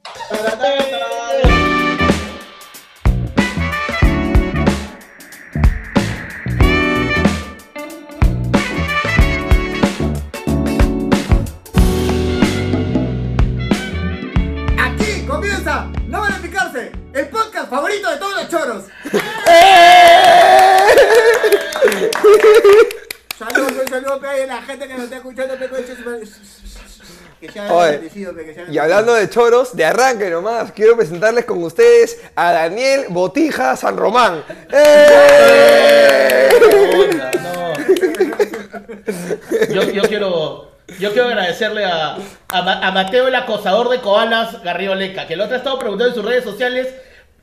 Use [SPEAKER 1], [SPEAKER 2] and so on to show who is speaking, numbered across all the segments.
[SPEAKER 1] Aquí
[SPEAKER 2] hablando de choros, de arranque nomás, quiero presentarles con ustedes a Daniel Botija San Román. ¡Eh!
[SPEAKER 3] No. Yo, yo quiero, yo quiero agradecerle a, a, Ma- a Mateo, el acosador de koalas, Garrido Leca, que el otro ha estado preguntando en sus redes sociales.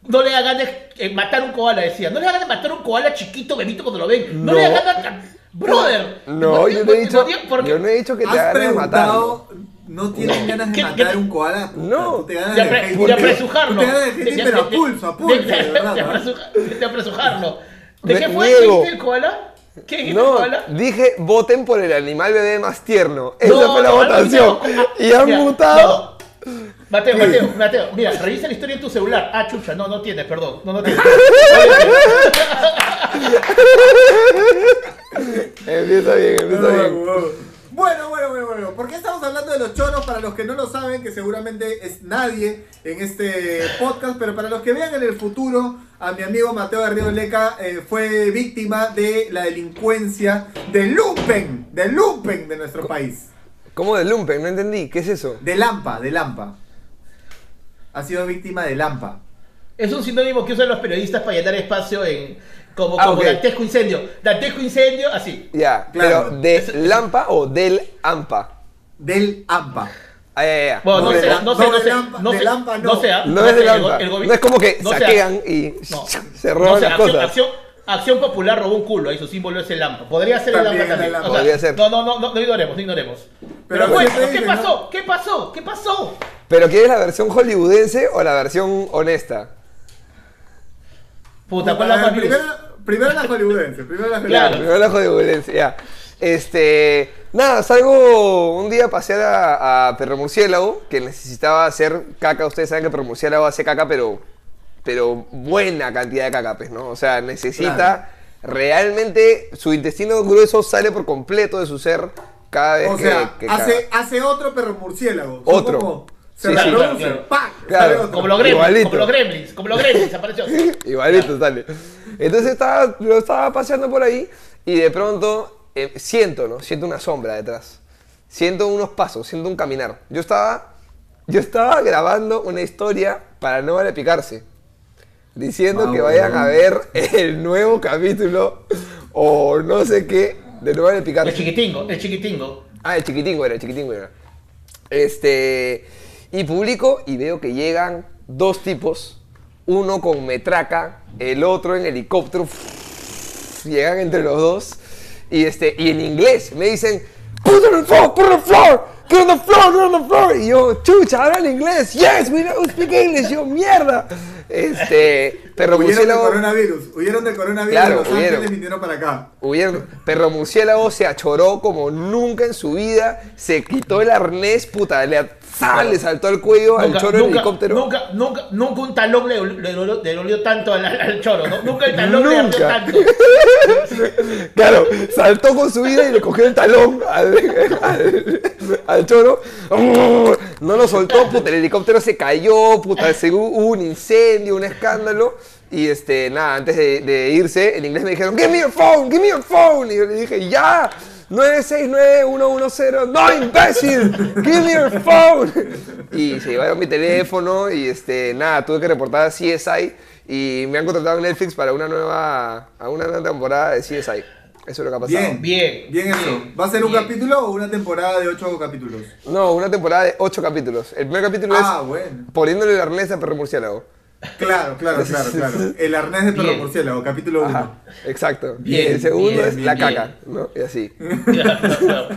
[SPEAKER 3] No le da ganas de matar un koala, decía. No le da ganas de matar un koala chiquito, bebito cuando lo ven. No, le da ganas de... Brother.
[SPEAKER 2] No,
[SPEAKER 3] ¿por
[SPEAKER 2] yo no he dicho, yo no he dicho que te hagan
[SPEAKER 1] preguntado, ¿no tienen ganas de
[SPEAKER 3] ¿Qué-
[SPEAKER 1] matar un koala? Puta,
[SPEAKER 2] No.
[SPEAKER 1] tú te ganas
[SPEAKER 3] De,
[SPEAKER 1] de
[SPEAKER 3] apre- de
[SPEAKER 1] porque-
[SPEAKER 3] apresujarlo.
[SPEAKER 1] tú te ganas de hate, pero a pulso, a pulso, de verdad.
[SPEAKER 3] de de apresujarlo. ¿De qué fue?
[SPEAKER 2] niego.
[SPEAKER 3] ¿Qué dijiste el koala? ¿Qué dijiste el
[SPEAKER 2] No,
[SPEAKER 3] koala?
[SPEAKER 2] dije voten por el animal bebé más tierno. Esa
[SPEAKER 3] No,
[SPEAKER 2] fue la
[SPEAKER 3] no,
[SPEAKER 2] votación. y han
[SPEAKER 3] Mira, no. Mateo, Mateo, Mateo, mira, revisa la historia en tu celular. Ah, chucha, no, no tienes, perdón. No, no tienes.
[SPEAKER 2] Empieza bien, empieza bien.
[SPEAKER 1] Bueno, bueno, bueno, bueno. ¿Por qué estamos hablando de los choros? Para los que no lo saben, que seguramente es nadie en este podcast, pero para los que vean en el futuro, a mi amigo Mateo de Río Leca eh, fue víctima de la delincuencia del lumpen, del lumpen de nuestro país.
[SPEAKER 2] ¿Cómo de lumpen? No entendí. ¿Qué es eso?
[SPEAKER 1] De Lampa, de Lampa. Ha sido víctima de Lampa.
[SPEAKER 3] Es un sinónimo que usan los periodistas para llenar espacio en. Como,
[SPEAKER 2] Ah,
[SPEAKER 3] como
[SPEAKER 2] ok.
[SPEAKER 3] dantesco incendio. Dantesco incendio, así.
[SPEAKER 2] Ya,
[SPEAKER 1] Claro.
[SPEAKER 2] pero ¿de Lampa o del AMPA?
[SPEAKER 1] Del AMPA.
[SPEAKER 2] Ah, ya, ya.
[SPEAKER 3] Bueno, no,
[SPEAKER 1] No,
[SPEAKER 3] sé,
[SPEAKER 1] de-
[SPEAKER 3] no sé,
[SPEAKER 1] no
[SPEAKER 3] no
[SPEAKER 1] de
[SPEAKER 3] sé.
[SPEAKER 1] Lampa-
[SPEAKER 3] no
[SPEAKER 1] de
[SPEAKER 3] sé,
[SPEAKER 1] Lampa no.
[SPEAKER 3] No sé, ah,
[SPEAKER 2] No es
[SPEAKER 3] sé,
[SPEAKER 2] del
[SPEAKER 3] el el
[SPEAKER 2] No es como que
[SPEAKER 3] no
[SPEAKER 2] saquean y
[SPEAKER 3] No.
[SPEAKER 2] se roban
[SPEAKER 3] No sé,
[SPEAKER 2] las
[SPEAKER 3] acción,
[SPEAKER 2] cosas.
[SPEAKER 3] Acción, Acción Popular robó un culo, ahí su símbolo es el lampa. Podría ser
[SPEAKER 1] También
[SPEAKER 3] el lampa también.
[SPEAKER 1] Lampa.
[SPEAKER 3] O sea,
[SPEAKER 2] Podría ser.
[SPEAKER 3] No, no, no, no, no ignoremos, no ignoremos. Pero,
[SPEAKER 1] Pero
[SPEAKER 3] bueno, ¿qué pasó? ¿Qué pasó? ¿Qué pasó?
[SPEAKER 2] ¿Pero quieres la versión hollywoodense o la versión honesta?
[SPEAKER 3] Puta, ¿cuál la más views?
[SPEAKER 1] Primero, la hollywoodense. Primero la
[SPEAKER 3] Claro.
[SPEAKER 1] hollywoodense.
[SPEAKER 2] Primero la hollywoodense, ya. Este. Nada, salgo un día a pasear a, a Perro Murciélago, que necesitaba hacer caca. Ustedes saben que Perro Murciélago hace caca, pero. Pero buena cantidad de caca, pues, ¿no? O sea, necesita. Realmente su intestino grueso sale por completo de su ser cada vez
[SPEAKER 1] O
[SPEAKER 2] que,
[SPEAKER 1] sea,
[SPEAKER 2] que
[SPEAKER 1] hace,
[SPEAKER 2] caga.
[SPEAKER 1] hace otro perro murciélago.
[SPEAKER 2] Otro.
[SPEAKER 1] como- se
[SPEAKER 2] Sí, sí,
[SPEAKER 3] claro, claro.
[SPEAKER 1] ¡pac!
[SPEAKER 2] Claro.
[SPEAKER 3] Como los gremlins, como los gremlins, como los gremlins, apareció.
[SPEAKER 2] Igualito sale. Entonces estaba, lo estaba paseando por ahí y de pronto eh, siento, ¿no? Siento una sombra detrás. Siento unos pasos, siento un caminar. Yo estaba, yo estaba grabando una historia para no vale picarse. Diciendo
[SPEAKER 1] Ah,
[SPEAKER 2] que vayan
[SPEAKER 1] bueno.
[SPEAKER 2] a ver el nuevo capítulo o no sé qué de no vale
[SPEAKER 3] El
[SPEAKER 2] picarse.
[SPEAKER 3] chiquitingo, el chiquitingo.
[SPEAKER 2] Ah, el chiquitingo era, el chiquitingo era. Este. Y publico y veo que llegan dos tipos. Uno con metraca, el otro en helicóptero. Llegan entre los dos. Y este. Y en inglés me dicen. Put it on the floor, put it on the floor, get on the floor, get on the floor. Y yo, chucha, hablan inglés. Yes, we know speak English. Yo, mierda. Este. Perro
[SPEAKER 1] Huyeron del
[SPEAKER 2] murciélago.
[SPEAKER 1] coronavirus. Huyeron del coronavirus
[SPEAKER 2] Claro,
[SPEAKER 1] Los
[SPEAKER 2] huyeron.
[SPEAKER 1] Vinieron para acá.
[SPEAKER 2] Perro Murciélago se achoró como nunca en su vida, se quitó el arnés, puta, le, ¡zah! le saltó al cuello al choro del
[SPEAKER 3] nunca,
[SPEAKER 2] helicóptero.
[SPEAKER 3] nunca, nunca, nunca un talón le, le, dolió- le dolió tanto al, al choro, ¿no? Nunca el talón le dolió tanto.
[SPEAKER 2] Claro, saltó con su vida y le cogió el talón al, al- al choro. No lo soltó, puta, el helicóptero se cayó, puta, según hubo un incendio, un escándalo. Y este, nada, antes de, de irse, en inglés me dijeron, give me your phone, give me your phone. Y yo le dije, ya, 969-110, no imbécil, give me your phone. Y se llevaron mi teléfono y este, nada, tuve que reportar a CSI y me han contratado en Netflix para una nueva, a una nueva temporada de CSI. Eso es lo que ha pasado.
[SPEAKER 1] Bien.
[SPEAKER 3] Bien.
[SPEAKER 1] Bien eso. ¿Va a ser un
[SPEAKER 3] bien.
[SPEAKER 1] capítulo o una temporada de ocho capítulos?
[SPEAKER 2] No, una temporada de ocho capítulos. El primer capítulo
[SPEAKER 1] Ah,
[SPEAKER 2] es
[SPEAKER 1] bueno.
[SPEAKER 2] poniéndole el arnés a perro murciélago.
[SPEAKER 1] Claro, claro, claro, claro. El arnés de perro murciélago, capítulo 1.
[SPEAKER 2] Ajá, exacto.
[SPEAKER 3] Bien,
[SPEAKER 2] y el segundo
[SPEAKER 3] bien,
[SPEAKER 2] es
[SPEAKER 3] bien,
[SPEAKER 2] la
[SPEAKER 3] bien.
[SPEAKER 2] caca, ¿no? Y así.
[SPEAKER 3] Claro, claro, claro.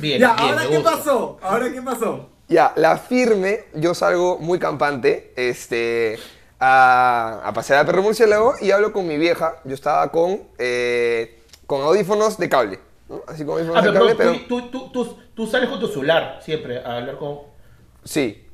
[SPEAKER 3] Bien,
[SPEAKER 1] Ya,
[SPEAKER 3] bien,
[SPEAKER 1] ¿ahora qué pasó? ¿Ahora qué pasó?
[SPEAKER 2] Ya, la firme, yo salgo muy campante, este, a, a pasear al perro murciélago y hablo con mi vieja. Yo estaba con, eh, con audífonos de cable, ¿no? Así con audífonos
[SPEAKER 3] Ah,
[SPEAKER 2] de
[SPEAKER 3] pero
[SPEAKER 2] cable, pero
[SPEAKER 3] tú, tú, tú, tú, tú sales con tu celular siempre a hablar con...
[SPEAKER 2] sí.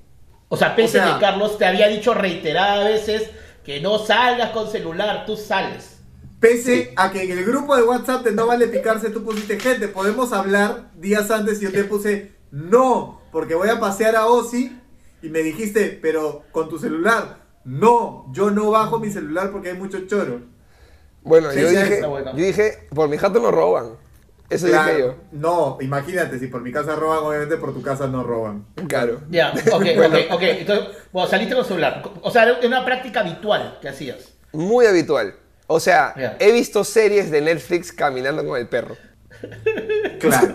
[SPEAKER 3] O sea, pese
[SPEAKER 1] O sea-
[SPEAKER 3] que Carlos te había dicho reiteradas veces que no salgas con celular, tú sales.
[SPEAKER 1] Pese a que en el grupo de WhatsApp de No Vale Picarse tú pusiste gente, podemos hablar días antes y yo te puse no, porque voy a pasear a Ozzy y me dijiste, pero con tu celular. No, yo no bajo mi celular porque hay mucho choro.
[SPEAKER 2] Bueno,
[SPEAKER 1] Sí,
[SPEAKER 2] yo,
[SPEAKER 1] sí,
[SPEAKER 2] dije, yo dije, por mi jato nos roban. Eso
[SPEAKER 1] Claro,
[SPEAKER 2] dije yo.
[SPEAKER 1] No, imagínate, si por mi casa roban, obviamente por tu casa no roban.
[SPEAKER 2] Claro.
[SPEAKER 3] Ya, ok,
[SPEAKER 2] Bueno.
[SPEAKER 3] ok, ok. Entonces, bueno, saliste con celular. O sea, era una práctica habitual que hacías.
[SPEAKER 2] Muy habitual. O sea, he visto series de Netflix caminando con el perro.
[SPEAKER 1] Claro.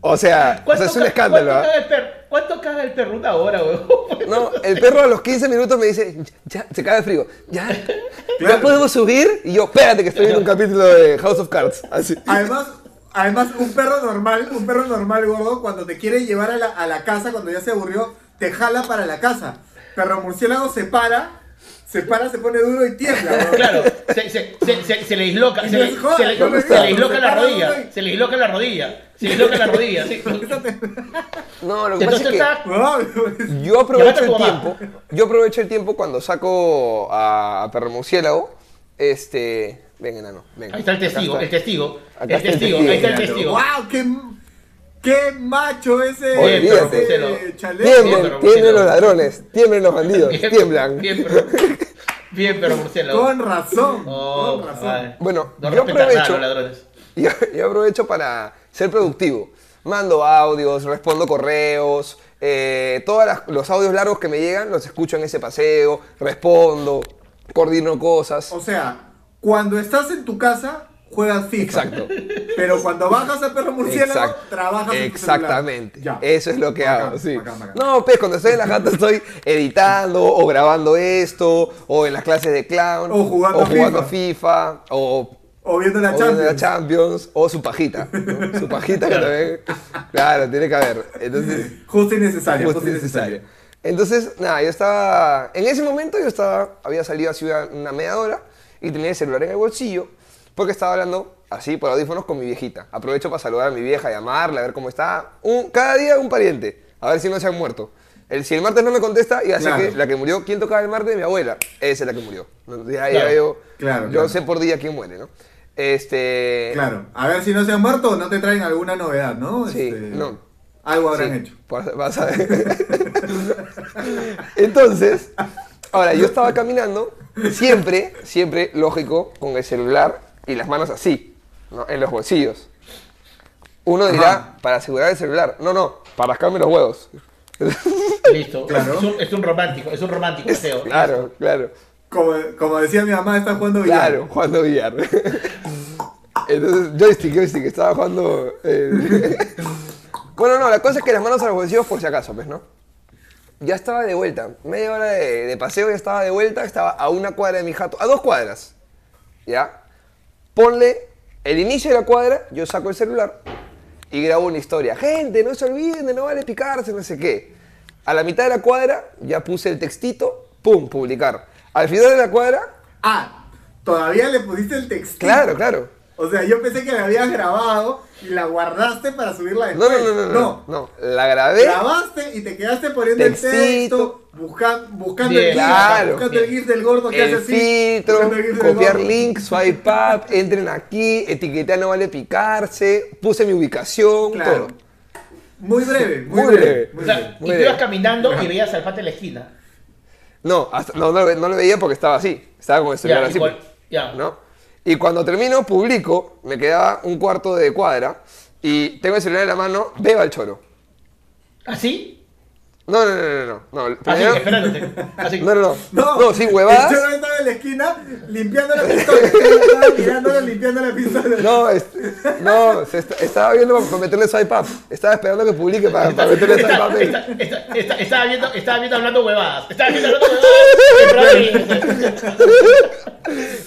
[SPEAKER 2] O sea, o sea, es un escándalo.
[SPEAKER 3] ¿cuánto
[SPEAKER 2] ¿ah?
[SPEAKER 3] caga, el perro? ¿Cuánto caga el perro? Una hora, weón.
[SPEAKER 2] No, el perro a los 15 minutos me dice, ya, se cae de frío. Ya,
[SPEAKER 1] Claro.
[SPEAKER 2] ya podemos subir. Y yo, espérate que estoy viendo un capítulo de House of Cards. Así.
[SPEAKER 1] Además, además, un perro normal, un perro normal, gordo, cuando te quiere llevar a la, a la casa, cuando ya se aburrió, te jala para la casa. Perro murciélago se para, se para, se pone duro y tiembla, gordo.
[SPEAKER 3] Claro, se, se, se, se, se le disloca, se
[SPEAKER 1] no
[SPEAKER 3] le,
[SPEAKER 1] joda,
[SPEAKER 3] se le-
[SPEAKER 1] ¿dónde
[SPEAKER 3] se le disloca la rodilla, se le disloca la rodilla, se le disloca la rodilla, sí.
[SPEAKER 2] No, lo que pasa
[SPEAKER 3] Entonces
[SPEAKER 2] es que
[SPEAKER 3] está,
[SPEAKER 1] No,
[SPEAKER 2] yo aprovecho el tiempo. Yo aprovecho el tiempo cuando saco a perro murciélago. Este. Ven, enano. Ven.
[SPEAKER 3] ahí está el testigo, el testigo,
[SPEAKER 2] Acá
[SPEAKER 3] el
[SPEAKER 2] está el
[SPEAKER 3] testigo, ahí está el testigo.
[SPEAKER 1] ¡Wow! ¡Qué, qué macho ese!
[SPEAKER 2] Olvídate.
[SPEAKER 1] ese chaleco!
[SPEAKER 3] Bien,
[SPEAKER 2] Tiemblen, tiemblen los ladrones, tiemblen los bandidos,
[SPEAKER 3] Bien,
[SPEAKER 2] tiemblan.
[SPEAKER 3] Bien, pero, bien, pero murciélago.
[SPEAKER 1] Con razón,
[SPEAKER 3] Oh,
[SPEAKER 1] con razón.
[SPEAKER 3] ay.
[SPEAKER 2] Bueno,
[SPEAKER 3] no
[SPEAKER 2] yo
[SPEAKER 3] nada
[SPEAKER 2] aprovecho-
[SPEAKER 3] los ladrones.
[SPEAKER 2] Yo, yo aprovecho para ser productivo. Mando audios, respondo correos, eh, todos los audios largos que me llegan los escucho en ese paseo, respondo, coordino cosas.
[SPEAKER 1] O sea, cuando estás en tu casa, juegas FIFA.
[SPEAKER 2] Exacto.
[SPEAKER 1] Pero cuando bajas a perro murciélago,
[SPEAKER 2] Exacto.
[SPEAKER 1] trabajas en.
[SPEAKER 2] Exactamente.
[SPEAKER 1] Ya.
[SPEAKER 2] Eso es lo que
[SPEAKER 1] Bacán,
[SPEAKER 2] hago, sí.
[SPEAKER 1] bacán, bacán.
[SPEAKER 2] No, pues cuando estoy en la jata estoy editando o grabando esto, o en las clases de clown,
[SPEAKER 1] O jugando
[SPEAKER 2] jugando
[SPEAKER 1] FIFA.
[SPEAKER 2] FIFA, o
[SPEAKER 1] O viendo la
[SPEAKER 2] o viendo
[SPEAKER 1] Champions.
[SPEAKER 2] la Champions, o su pajita. ¿no? Su pajita que también. Claro, tiene que haber. Entonces,
[SPEAKER 1] Justo y necesario,
[SPEAKER 2] justo
[SPEAKER 1] justo y necesario.
[SPEAKER 2] Entonces, nada, yo estaba. En ese momento yo estaba. Había salido así una, una media hora y tenía el celular en el bolsillo porque estaba hablando así por audífonos con mi viejita. Aprovecho para saludar a mi vieja, llamarla, a ver cómo está. Un, cada día un pariente, a ver si no se han muerto. El, si el martes no me contesta, sé
[SPEAKER 1] Claro.
[SPEAKER 2] que la que murió, ¿quién tocaba el martes? Mi abuela. Esa es la que murió. Ya, ya
[SPEAKER 3] Claro.
[SPEAKER 2] yo,
[SPEAKER 1] Claro,
[SPEAKER 2] yo
[SPEAKER 1] claro.
[SPEAKER 2] sé por día quién muere, ¿no? Este.
[SPEAKER 1] Claro, a ver si no se han muerto no te traen alguna novedad, ¿no?
[SPEAKER 2] Sí,
[SPEAKER 1] Este,
[SPEAKER 2] no.
[SPEAKER 1] Algo habrán
[SPEAKER 2] Sí,
[SPEAKER 1] hecho.
[SPEAKER 2] vas- vas a ver. Entonces, ahora yo estaba caminando, siempre, siempre, lógico, con el celular y las manos así, ¿no? en los bolsillos. Uno dirá,
[SPEAKER 1] Ajá.
[SPEAKER 2] para asegurar el celular. No, no, para rascarme los huevos.
[SPEAKER 3] Listo.
[SPEAKER 1] Claro.
[SPEAKER 3] Es, un, es un romántico, es un romántico, Mateo.
[SPEAKER 2] claro, claro,
[SPEAKER 1] Como, como decía mi mamá, está jugando billar.
[SPEAKER 2] claro, jugando billar. Entonces, joystick, joystick, estaba jugando... eh, bueno, no, la cosa es que las manos a los bolsillos por si acaso, pues, ¿no? Ya estaba de vuelta, media hora de, de paseo, ya estaba de vuelta, estaba a una cuadra de mi jato, a dos cuadras, ¿ya? Ponle el inicio de la cuadra, yo saco el celular y grabo una historia. Gente, no se olviden de no vale picarse, no sé qué. A la mitad de la cuadra ya puse el textito, pum, publicar. Al final de la cuadra,
[SPEAKER 1] Ah, todavía le pusiste el texto.
[SPEAKER 2] claro, claro.
[SPEAKER 1] O sea, yo pensé que la habías grabado y la guardaste para subirla
[SPEAKER 2] No,
[SPEAKER 1] después.
[SPEAKER 2] no, no, no, no, no, la grabé.
[SPEAKER 1] Grabaste y te quedaste poniendo el texto, busca- buscando
[SPEAKER 3] Bien,
[SPEAKER 1] el GIF,
[SPEAKER 2] claro.
[SPEAKER 1] buscando el GIF del gordo que
[SPEAKER 2] el
[SPEAKER 1] hace así.
[SPEAKER 2] filtro,
[SPEAKER 1] del
[SPEAKER 2] copiar link, swipe up, entren aquí, etiquetea no vale picarse, puse mi ubicación,
[SPEAKER 1] Claro.
[SPEAKER 2] todo.
[SPEAKER 1] Muy breve, muy,
[SPEAKER 2] Muy
[SPEAKER 1] breve.
[SPEAKER 2] breve.
[SPEAKER 1] muy
[SPEAKER 3] O sea,
[SPEAKER 1] breve.
[SPEAKER 3] y
[SPEAKER 2] Muy
[SPEAKER 3] tú ibas caminando y veías al pata en la esquina.
[SPEAKER 2] No, hasta- no, no, lo ve- no lo veía porque estaba así, estaba con el celular
[SPEAKER 3] Ya,
[SPEAKER 2] así.
[SPEAKER 3] igual, ya.
[SPEAKER 2] ¿no? Y cuando termino, publico, me quedaba un cuarto de cuadra y tengo el celular en la mano, veo al choro.
[SPEAKER 3] ¿Así?
[SPEAKER 2] No, no, no, no, no. no,
[SPEAKER 3] Así,
[SPEAKER 2] primero-
[SPEAKER 3] esperándote. Así.
[SPEAKER 2] no, no, no,
[SPEAKER 1] No,
[SPEAKER 2] no, sin huevadas.
[SPEAKER 1] El choro estaba en la esquina limpiando la pistola. estaba mirándola limpiando la pistola.
[SPEAKER 2] No, es- no, se est- estaba viendo para, meterle swipe up. Estaba esperando que publique para, para meterle
[SPEAKER 3] Está-
[SPEAKER 2] up.
[SPEAKER 3] está- está- está- Estaba viendo, estaba viendo hablando huevadas. Estaba viendo hablando huevadas.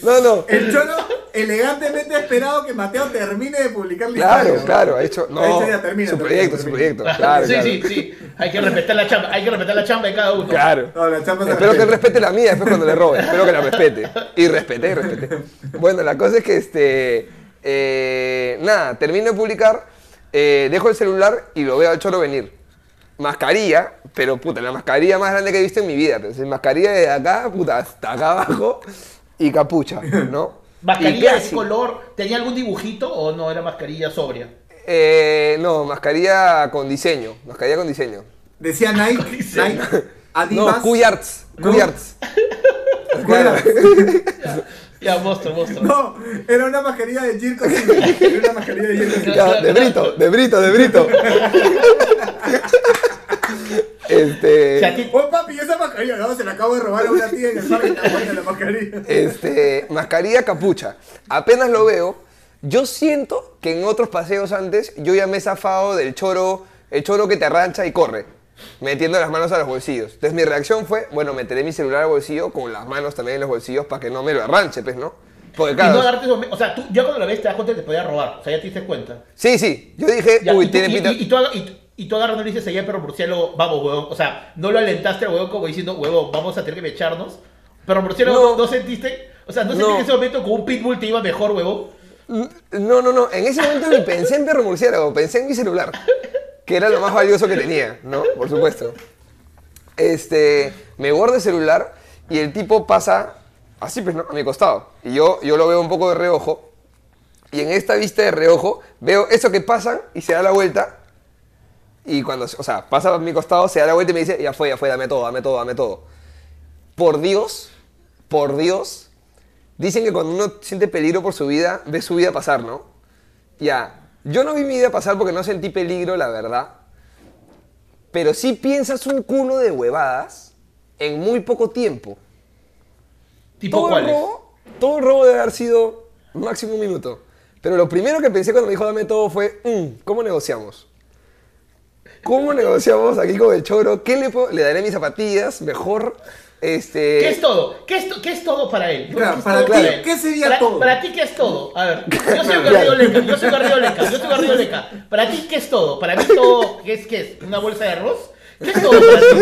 [SPEAKER 2] No, no.
[SPEAKER 1] El cholo elegantemente ha esperado que Mateo termine de publicar la
[SPEAKER 2] Claro,
[SPEAKER 1] historia.
[SPEAKER 2] claro, ha hecho. No,
[SPEAKER 1] Ha dicho, ya, termina,
[SPEAKER 2] su
[SPEAKER 1] termina,
[SPEAKER 2] proyecto, su proyecto. Claro,
[SPEAKER 3] sí,
[SPEAKER 2] claro.
[SPEAKER 3] sí, sí. Hay que respetar la chamba, hay que respetar la chamba de cada uno.
[SPEAKER 2] Claro.
[SPEAKER 1] No, la chamba se
[SPEAKER 2] Espero que él respete la mía después cuando le robe. Espero que la respete. Y respeté, y respeté. Bueno, la cosa es que este. eh, nada, termino de publicar, eh, dejo el celular y lo veo al choro venir. mascarilla, pero puta, la mascarilla más grande que he visto en mi vida. Es mascarilla de acá, puta, hasta acá abajo y capucha, ¿no?
[SPEAKER 3] ¿Mascarilla de color? ¿Tenía algún dibujito o no era mascarilla sobria?
[SPEAKER 2] Eh, no, mascarilla con diseño. Mascarilla con diseño.
[SPEAKER 1] Decía Nike. Nike, Adidas.
[SPEAKER 2] No, Cuyarts.
[SPEAKER 1] No.
[SPEAKER 2] Cuyarts.
[SPEAKER 3] Ya, monstruo, monstruo.
[SPEAKER 1] No, era una mascarilla de Jirko. Era una mascarilla de Jirko.
[SPEAKER 2] Ya, de Brito, de Brito, de Brito. este.
[SPEAKER 1] Oh, papi, esa mascarilla, no, se la acabo de robar a una tía en el parque. Está buena la mascarilla.
[SPEAKER 2] Este, mascarilla capucha. Apenas lo veo, yo siento que en otros paseos antes yo ya me he zafado del choro, el choro que te arrancha y corre, metiendo las manos a los bolsillos. Entonces mi reacción fue, bueno, meteré mi celular al bolsillo con las manos también en los bolsillos para que no me lo arranche, pues, ¿no? Porque
[SPEAKER 3] Y no
[SPEAKER 2] claro,
[SPEAKER 3] esos me- O sea, tú, ya cuando lo ves te das cuenta que te podía robar. O sea, ya te diste cuenta.
[SPEAKER 2] sí, sí, yo dije,
[SPEAKER 3] Ya,
[SPEAKER 2] uy,
[SPEAKER 3] y,
[SPEAKER 2] tiene
[SPEAKER 3] y-
[SPEAKER 2] pinta...
[SPEAKER 3] y- y tú, y- y tú agarrando le dices allá perro murciélago, vamos, huevón. O sea, no lo alentaste al huevón como diciendo, huevón, vamos a tener que echarnos. Pero murciélago
[SPEAKER 2] No.
[SPEAKER 3] no, no sentiste. O sea, no sentiste
[SPEAKER 2] No.
[SPEAKER 3] que en ese momento con un pitbull te iba mejor, huevón.
[SPEAKER 2] No, no, no. En ese momento ni pensé en perro murciélago, pensé en mi celular, que era lo más valioso que tenía, ¿no? Por supuesto. Este, me guardo el celular y el tipo pasa así, pues, ¿no? A mi costado. Y yo, yo lo veo un poco de reojo. Y en esta vista de reojo veo eso que pasan y se da la vuelta. Y cuando, o sea, pasa a mi costado, se da la vuelta y me dice, ya fue, ya fue, dame todo, dame todo, dame todo. Por Dios, por Dios, Dicen que cuando uno siente peligro por su vida, ve su vida pasar, ¿no? Ya, yo no vi mi vida pasar porque no sentí peligro, la verdad. Pero sí piensas un culo de huevadas en muy poco tiempo.
[SPEAKER 3] ¿Tipo
[SPEAKER 2] Todo
[SPEAKER 3] cuáles?
[SPEAKER 2] robo, todo el robo debe haber sido máximo un minuto. Pero lo primero que pensé cuando me dijo dame todo fue, "Mm, ¿cómo negociamos? ¿Cómo negociamos aquí con el choro? ¿Qué le, puedo- le daré mis zapatillas? Mejor, este...
[SPEAKER 3] ¿Qué es todo? ¿Qué es, to- qué es todo para él?
[SPEAKER 1] Claro,
[SPEAKER 3] ¿Qué
[SPEAKER 1] para
[SPEAKER 3] él?
[SPEAKER 1] ¿qué sería
[SPEAKER 3] Para-
[SPEAKER 1] todo?
[SPEAKER 3] Para ti, ¿qué es todo? A ver, yo soy Garrido Leca, yo soy Garrido Leca, yo soy Garrido Leca. Para ti, ¿qué es todo? Para mí todo, ¿qué es? ¿Qué es? ¿Una bolsa de arroz? ¿Qué es todo para ti?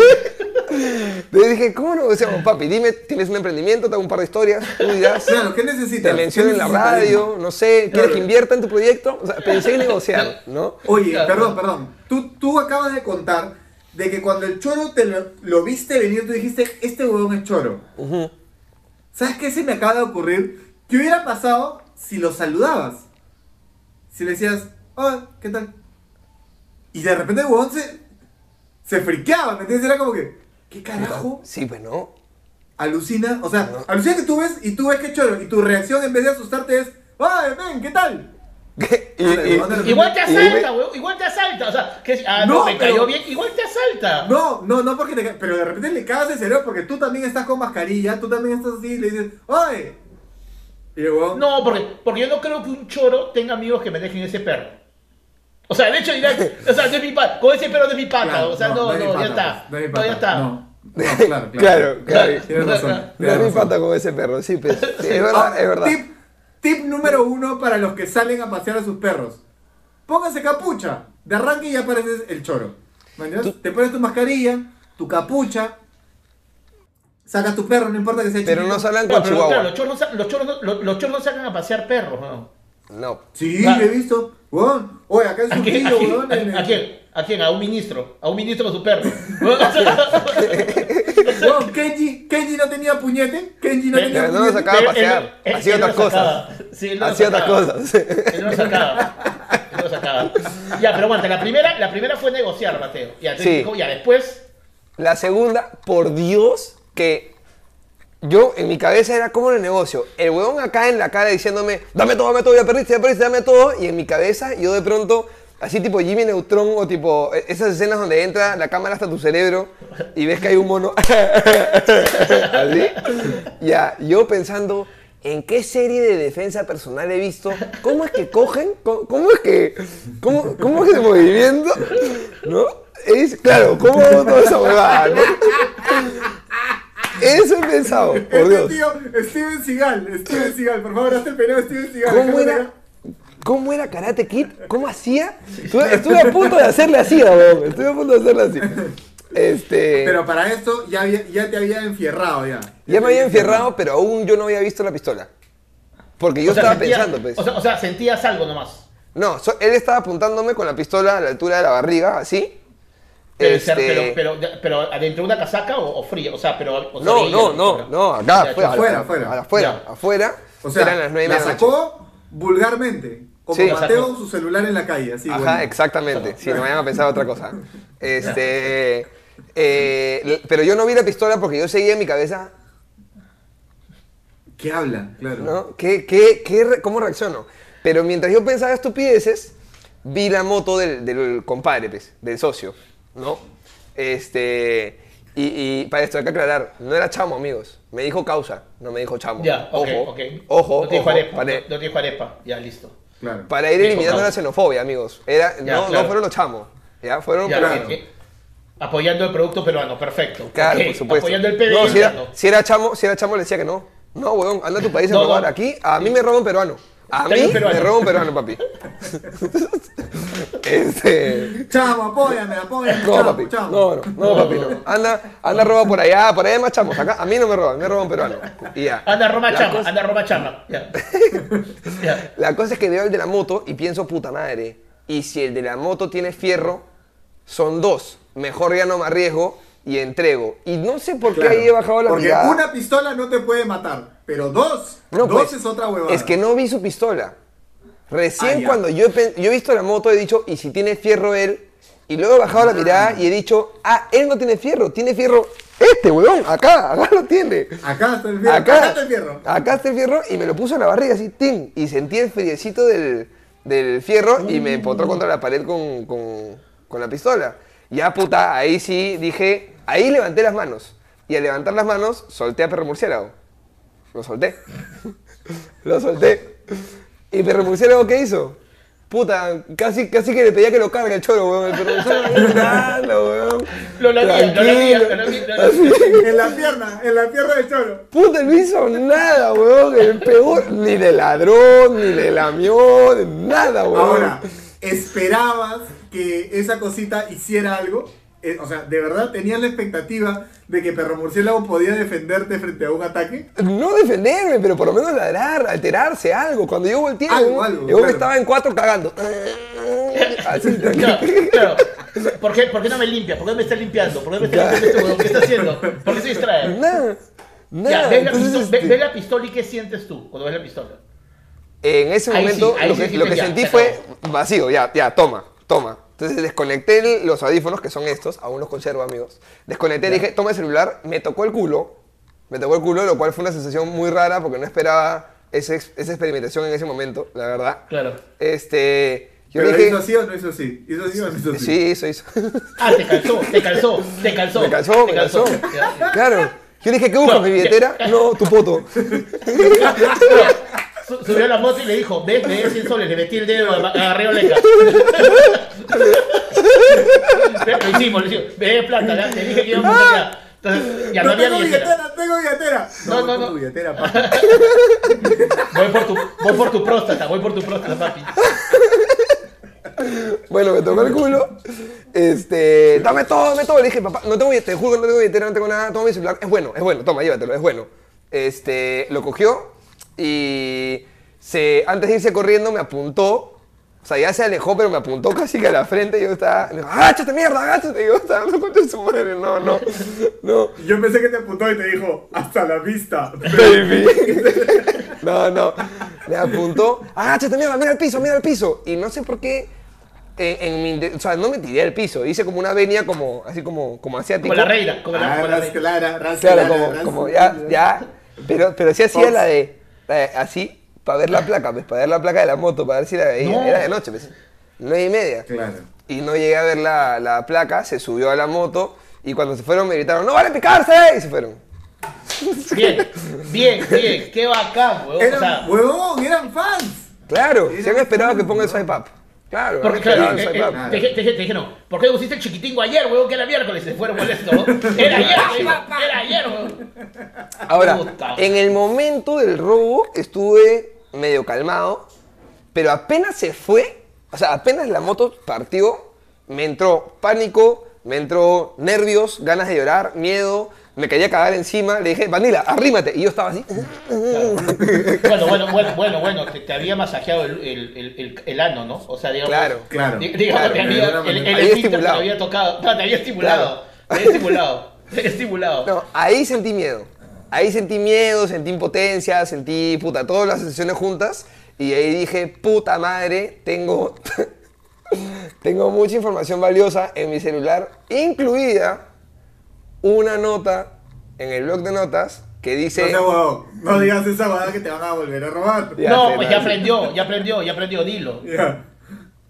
[SPEAKER 2] Le dije, ¿cómo negociamos, papi? Dime, ¿tienes un emprendimiento? Te hago un par de historias, tú dirás.
[SPEAKER 1] Claro, ¿qué necesitas?
[SPEAKER 2] Te menciono
[SPEAKER 1] ¿Qué
[SPEAKER 2] en la radio, no sé, ¿quieres
[SPEAKER 1] Claro.
[SPEAKER 2] que invierta en tu proyecto? O sea, pensé en negociar, ¿no?
[SPEAKER 1] Oye,
[SPEAKER 3] Claro.
[SPEAKER 1] perdón, perdón. Tú, tú acabas de contar de que cuando el choro te lo, lo viste venir, tú dijiste, este huevón es choro. ¿Sabes qué se me acaba de ocurrir? ¿Qué hubiera pasado si lo saludabas? Si le decías, hola, ¿qué tal? Y de repente el huevón se, se friqueaba, ¿me entiendes? Era como que, ¿qué carajo?
[SPEAKER 2] Sí, pues no.
[SPEAKER 1] Alucina, o sea,
[SPEAKER 2] No.
[SPEAKER 1] alucina que tú ves y tú ves que choro y tu reacción en vez de asustarte es, ¡ay, ven, ¿qué tal!
[SPEAKER 2] Y, y-
[SPEAKER 3] Igual te asalta, weón, igual te asalta. O sea, que, ah, no,
[SPEAKER 1] No,
[SPEAKER 3] me
[SPEAKER 1] pero-
[SPEAKER 3] cayó bien, igual te asalta.
[SPEAKER 1] No, no, no porque te pero de repente le cagas el cerebro porque tú también estás con mascarilla, tú también estás así y le dices, ¡ay! Y el huevón,
[SPEAKER 3] No, porque, porque yo no creo que un choro tenga amigos que me dejen ese perro. O sea, de hecho dirán, o sea, de mi pata, con ese perro de mi pata,
[SPEAKER 1] claro,
[SPEAKER 3] o sea, no,
[SPEAKER 1] es mi
[SPEAKER 3] no, ya está.
[SPEAKER 1] no es mi
[SPEAKER 3] No, ya está.
[SPEAKER 1] No, no, claro, claro.
[SPEAKER 2] Claro, claro.
[SPEAKER 1] Tienes razón.
[SPEAKER 2] No es mi pata con ese perro, sí, pues. Sí, es
[SPEAKER 1] Ah,
[SPEAKER 2] verdad, es verdad.
[SPEAKER 1] Tip, tip número uno para los que salen a pasear a sus perros. Pónganse capucha. De arranque ya pareces el choro. ¿Me entiendes? Te pones tu mascarilla, tu capucha, sacas tu perro, no importa que sea
[SPEAKER 2] Pero
[SPEAKER 1] chiquito.
[SPEAKER 2] no salgan
[SPEAKER 3] No,
[SPEAKER 2] con
[SPEAKER 3] pero
[SPEAKER 2] chihuahua.
[SPEAKER 3] claro, los choros, no los, choros, no- los, los choros no sacan a pasear perros, ¿no?
[SPEAKER 2] No.
[SPEAKER 1] Sí,
[SPEAKER 3] Ah.
[SPEAKER 1] lo he visto. Weón, oye, acá en
[SPEAKER 3] ¿A
[SPEAKER 1] su
[SPEAKER 3] quién,
[SPEAKER 1] tío, weón.
[SPEAKER 3] a quién? ¿A quién? A un ministro. A un ministro con su perro.
[SPEAKER 1] Weón, Kenji, Kenji no tenía puñete. Kenji no tenía
[SPEAKER 2] no lo
[SPEAKER 1] puñete.
[SPEAKER 2] sacaba a pasear, hacía otras cosas.
[SPEAKER 3] sacaba. Sí, él lo
[SPEAKER 2] Hacía otras cosas.
[SPEAKER 3] Él lo sacaba. Él lo sacaba. Ya, pero aguanta, la primera, la primera fue negociar, Mateo. Ya,
[SPEAKER 2] Sí.
[SPEAKER 3] dijo, ya después.
[SPEAKER 2] La segunda, por Dios, que yo en mi cabeza era como en el negocio. El huevón acá en la cara diciéndome, dame todo, dame todo, ya perdiste, ya perdiste, dame todo. Y en mi cabeza yo de pronto, así tipo Jimmy Neutron o tipo e- esas escenas donde entra la cámara hasta tu cerebro y ves que hay un mono. así. Ya, yo pensando, ¿en qué serie de defensa personal he visto? ¿Cómo es que cogen? ¿Cómo, cómo es que, cómo, cómo es ese movimiento? ¿No? Es, claro, ¿cómo toda esa huevada? no? Eso he pensado, por
[SPEAKER 1] Este
[SPEAKER 2] Dios.
[SPEAKER 1] tío, Steven Seagal. Steven Seagal, por favor, hazte el peneo de Steven Seagal.
[SPEAKER 2] ¿Cómo era? ¿Cómo era Karate Kid? ¿Cómo hacía? Estuve, estuve a punto de hacerle así, weón. Estuve a punto de hacerle así. Este.
[SPEAKER 1] Pero para esto ya, había- ya te había enfierrado ya.
[SPEAKER 2] ya me había enfierrado, pero aún yo no había visto la pistola. Porque yo
[SPEAKER 3] o sea,
[SPEAKER 2] estaba pensando, pues.
[SPEAKER 3] O sea, o sea, sentías algo nomás.
[SPEAKER 2] No, so- él estaba apuntándome con la pistola a la altura de la barriga, así.
[SPEAKER 3] Pero,
[SPEAKER 2] Este-
[SPEAKER 3] pero, pero, pero adentro de una casaca o, o fría, o sea, pero... o
[SPEAKER 2] No,
[SPEAKER 3] sea,
[SPEAKER 2] no, no, no, acá, afuera,
[SPEAKER 1] afuera,
[SPEAKER 2] afuera,
[SPEAKER 1] afuera.
[SPEAKER 2] afuera.
[SPEAKER 1] O sea,
[SPEAKER 2] eran las nueve de
[SPEAKER 1] la
[SPEAKER 2] la noche.
[SPEAKER 1] sacó vulgarmente. Como
[SPEAKER 2] Sí.
[SPEAKER 1] Mateo su celular en la calle, así.
[SPEAKER 2] Ajá,
[SPEAKER 1] bueno.
[SPEAKER 2] exactamente. Si no vayan a pensar otra cosa. Este, eh, pero yo no vi la pistola porque yo seguía en mi cabeza,
[SPEAKER 1] ¿Qué habla? Claro.
[SPEAKER 2] ¿no? ¿Qué, qué, qué ¿Cómo reacciono? Pero mientras yo pensaba estupideces, vi la moto del, del compadre, pues, del socio, ¿no? Este, y, y para esto hay que aclarar, no era chamo, amigos. Me dijo causa, no me dijo chamo.
[SPEAKER 3] Ya, ok,
[SPEAKER 2] ojo,
[SPEAKER 3] ok.
[SPEAKER 2] ojo,
[SPEAKER 3] No te dijo
[SPEAKER 2] ojo,
[SPEAKER 3] arepa,
[SPEAKER 2] para,
[SPEAKER 3] no, no te dijo arepa, ya, listo.
[SPEAKER 1] Claro.
[SPEAKER 2] para ir eliminando la xenofobia, amigos. Era,
[SPEAKER 3] Ya,
[SPEAKER 2] no, fueron los chamos, ya, fueron
[SPEAKER 3] Ya,
[SPEAKER 1] Claro.
[SPEAKER 3] eh, apoyando el producto peruano, perfecto.
[SPEAKER 2] Claro, por supuesto.
[SPEAKER 3] Apoyando el PBI.
[SPEAKER 2] no, si era, si era chamo, si era chamo le decía que no. No, weón, anda a tu país a
[SPEAKER 3] No,
[SPEAKER 2] robar.
[SPEAKER 3] no.
[SPEAKER 2] Aquí, a mí me roban peruano. A mí me roban peruano, papi. este...
[SPEAKER 1] Chamo, apóyame, apóyame.
[SPEAKER 2] No,
[SPEAKER 1] chamo,
[SPEAKER 2] papi.
[SPEAKER 1] chamo.
[SPEAKER 2] No, no, no, papi, no. Anda, anda roba por allá, por allá más chamos. Acá, a mí no me roban, me roban peruano. Y ya.
[SPEAKER 3] Anda Roma
[SPEAKER 2] La
[SPEAKER 3] Chama,
[SPEAKER 2] cosa-
[SPEAKER 3] anda Roma Chama. Ya. Ya.
[SPEAKER 2] La cosa es que veo el de la moto y pienso, puta madre. Y si el de la moto tiene fierro, son dos. Mejor ya no me arriesgo y entrego. Y no sé por qué ahí he bajado la
[SPEAKER 1] Porque
[SPEAKER 2] mirada.
[SPEAKER 1] una pistola no te puede matar, pero dos,
[SPEAKER 2] No,
[SPEAKER 1] dos
[SPEAKER 2] pues,
[SPEAKER 1] es otra huevada.
[SPEAKER 2] Es que no vi su pistola. Recién
[SPEAKER 1] Ah,
[SPEAKER 2] cuando yo he, pen- yo he visto la moto he dicho, ¿y si tiene fierro él? Y luego he bajado la mirada y he dicho, ah, él no tiene fierro, tiene fierro este, weón, acá, acá lo tiene.
[SPEAKER 1] Acá está el fierro.
[SPEAKER 2] Acá,
[SPEAKER 1] Acá, está el fierro.
[SPEAKER 2] acá está el fierro y me lo puso en la barriga así, ¡ting! Y sentí el friecito del, del fierro y me empotró contra la pared con, con- con la pistola. Ya, puta, ahí sí dije, ahí levanté las manos. Y al levantar las manos, solté a perro murciélago. Lo solté. lo solté. ¿Y perro murciélago qué hizo? Puta, casi, casi que le pedía que lo cargue el choro, weón. El perro murciélago weón.
[SPEAKER 3] Lo lamía, lo lamía.
[SPEAKER 1] En la pierna, en la pierna del choro.
[SPEAKER 2] Puta, no hizo nada, weón. El peor, ni le ladró, ni le lamió, nada, weón.
[SPEAKER 1] Ahora, ¿esperabas que esa cosita hiciera algo? Eh, o sea, ¿de verdad tenías la expectativa de que Perro Murciélago podía defenderte frente a un ataque?
[SPEAKER 2] No defenderme, pero por lo menos ladrar, alterarse, algo. Cuando yo volteé,
[SPEAKER 1] Algo, algo,
[SPEAKER 2] weón
[SPEAKER 1] claro.
[SPEAKER 2] estaba en cuatro cagando. Así,
[SPEAKER 3] Claro, claro. ¿Por qué, ¿Por qué no me limpia? ¿Por qué me está limpiando? ¿por qué me está limpiando este? ¿Qué está haciendo? ¿Por qué se distrae?
[SPEAKER 2] Nada, nada.
[SPEAKER 3] Ya, ves la,
[SPEAKER 2] Entonces,
[SPEAKER 3] pistola, ve-
[SPEAKER 2] este,
[SPEAKER 3] ve la pistola y ¿qué sientes tú cuando ves la pistola?
[SPEAKER 2] En ese
[SPEAKER 3] Ahí
[SPEAKER 2] momento
[SPEAKER 3] sí, ahí
[SPEAKER 2] lo
[SPEAKER 3] sí
[SPEAKER 2] que,
[SPEAKER 3] dijiste
[SPEAKER 2] lo que
[SPEAKER 3] ya,
[SPEAKER 2] sentí
[SPEAKER 3] se
[SPEAKER 2] fue vacío, ya, ya, toma, toma. Entonces desconecté los audífonos, que son estos, aún los conservo amigos. Desconecté, dije, toma el celular, me tocó el culo, me tocó el culo, lo cual fue una sensación muy rara porque no esperaba ese esa experimentación en ese momento, la verdad.
[SPEAKER 3] Claro.
[SPEAKER 2] Este, yo
[SPEAKER 1] ¿Pero
[SPEAKER 2] dije,
[SPEAKER 1] hizo así o no hizo así? ¿Hizo así o no hizo así?
[SPEAKER 2] sí, hizo, hizo.
[SPEAKER 3] Ah, te calzó, te calzó, te calzó.
[SPEAKER 2] me calzó,
[SPEAKER 3] te
[SPEAKER 2] me calzó. Claro. Yo dije, ¿qué buscas,
[SPEAKER 3] No,
[SPEAKER 2] mi
[SPEAKER 3] ya.
[SPEAKER 2] billetera? No, tu poto.
[SPEAKER 3] Su- Subió la moto y le dijo, ves, me des 100 soles, le metí el dedo a a Río Leca. Lo hicimos, lo hicimos. Me des plata, ya, te dije que íbamos a allá. Entonces, ya no,
[SPEAKER 1] No
[SPEAKER 3] había
[SPEAKER 1] tengo
[SPEAKER 3] billetera.
[SPEAKER 1] billetera, tengo billetera.
[SPEAKER 3] No,
[SPEAKER 1] No,
[SPEAKER 3] no,
[SPEAKER 1] tu billetera.
[SPEAKER 3] Voy por tu, voy por tu próstata, voy por tu próstata, papi.
[SPEAKER 2] Bueno, me tocó el culo. Este, dame todo, dame todo. Le dije, papá, no tengo billetera, te juro que no tengo billetera, no tengo nada, toma mi celular. Es bueno, es bueno, toma, llévatelo, es bueno. Este, lo cogió y se, antes de irse corriendo me apuntó. O sea, ya se alejó, pero me apuntó casi que a la frente. Y yo estaba, me dijo, agáchate, mierda, agáchate. Y yo estaba, no contra su madre, no, no, no.
[SPEAKER 1] Yo pensé que te apuntó y te dijo, hasta la vista.
[SPEAKER 2] Baby. No, no. Me apuntó. Agáchate, mira, mira el piso, mira el piso. Y no sé por qué. En, en mi, o sea, no me tiré al piso. Hice como una venia, como, así como, como asiático.
[SPEAKER 3] Como la reina, como la,
[SPEAKER 1] Ah,
[SPEAKER 3] como la reina.
[SPEAKER 1] rasclara,
[SPEAKER 2] Claro, como, como ya, ya. Pero, pero sí hacía la de, de así, para ver la placa, pues, para ver la placa de la moto, para ver si la veía.
[SPEAKER 3] No.
[SPEAKER 2] Era de noche, pues. Nueve y media.
[SPEAKER 1] Claro.
[SPEAKER 2] Y no llegué a ver la, la placa, se subió a la moto y cuando se fueron me gritaron, ¡No vale picarse! Y se fueron.
[SPEAKER 3] Bien, bien, bien. Qué bacán, weón. O
[SPEAKER 1] Eran,
[SPEAKER 3] sea,
[SPEAKER 1] huevón, eran fans.
[SPEAKER 2] Claro,
[SPEAKER 1] Era
[SPEAKER 2] se han esperado que ponga el swipe up. Claro,
[SPEAKER 3] porque claro, eh, eh, te, dije- te, dije- te dije, no, ¿por qué pusiste el chiquitingo ayer, weón? Que era miércoles, se fueron molestos, weón. Era ayer, weón, era ayer, weón.
[SPEAKER 2] Ahora, en el momento del robo estuve medio calmado, pero apenas se fue, o sea, apenas la moto partió, me entró pánico, me entró nervios, ganas de llorar, miedo, me quería cagar encima, le dije, Vanilla, arrímate. Y yo estaba así.
[SPEAKER 3] Bueno, bueno, bueno, bueno, bueno, te, te había masajeado el, el, el, el- el ano, ¿no? O sea, digamos.
[SPEAKER 2] Claro.
[SPEAKER 1] Claro.
[SPEAKER 3] di- Digamos,
[SPEAKER 2] Claro,
[SPEAKER 3] te había, el, el te había tocado. No, te había estimulado. Te había estimulado. Te había estimulado.
[SPEAKER 2] No, ahí sentí miedo. Ahí sentí miedo, sentí impotencia, sentí, puta, todas las sensaciones juntas. Y ahí dije, puta madre, tengo, tengo mucha información valiosa en mi celular, incluida una nota en el blog de notas que dice...
[SPEAKER 1] No, huevón, no digas esa huevada que te van a volver a robar.
[SPEAKER 2] Ya
[SPEAKER 3] no, pues
[SPEAKER 2] no,
[SPEAKER 3] ya aprendió, ya aprendió, ya aprendió, dilo.
[SPEAKER 1] Ya.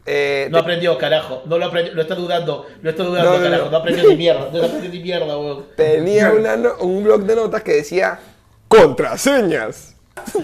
[SPEAKER 2] eh,
[SPEAKER 3] No aprendió, carajo. No lo aprendió, lo está dudando. Lo está dudando,
[SPEAKER 2] No, no,
[SPEAKER 3] carajo.
[SPEAKER 2] no.
[SPEAKER 3] No aprendió ni mierda. No aprendió ni mierda, weón.
[SPEAKER 2] tenía una no- un blog de notas que decía contraseñas.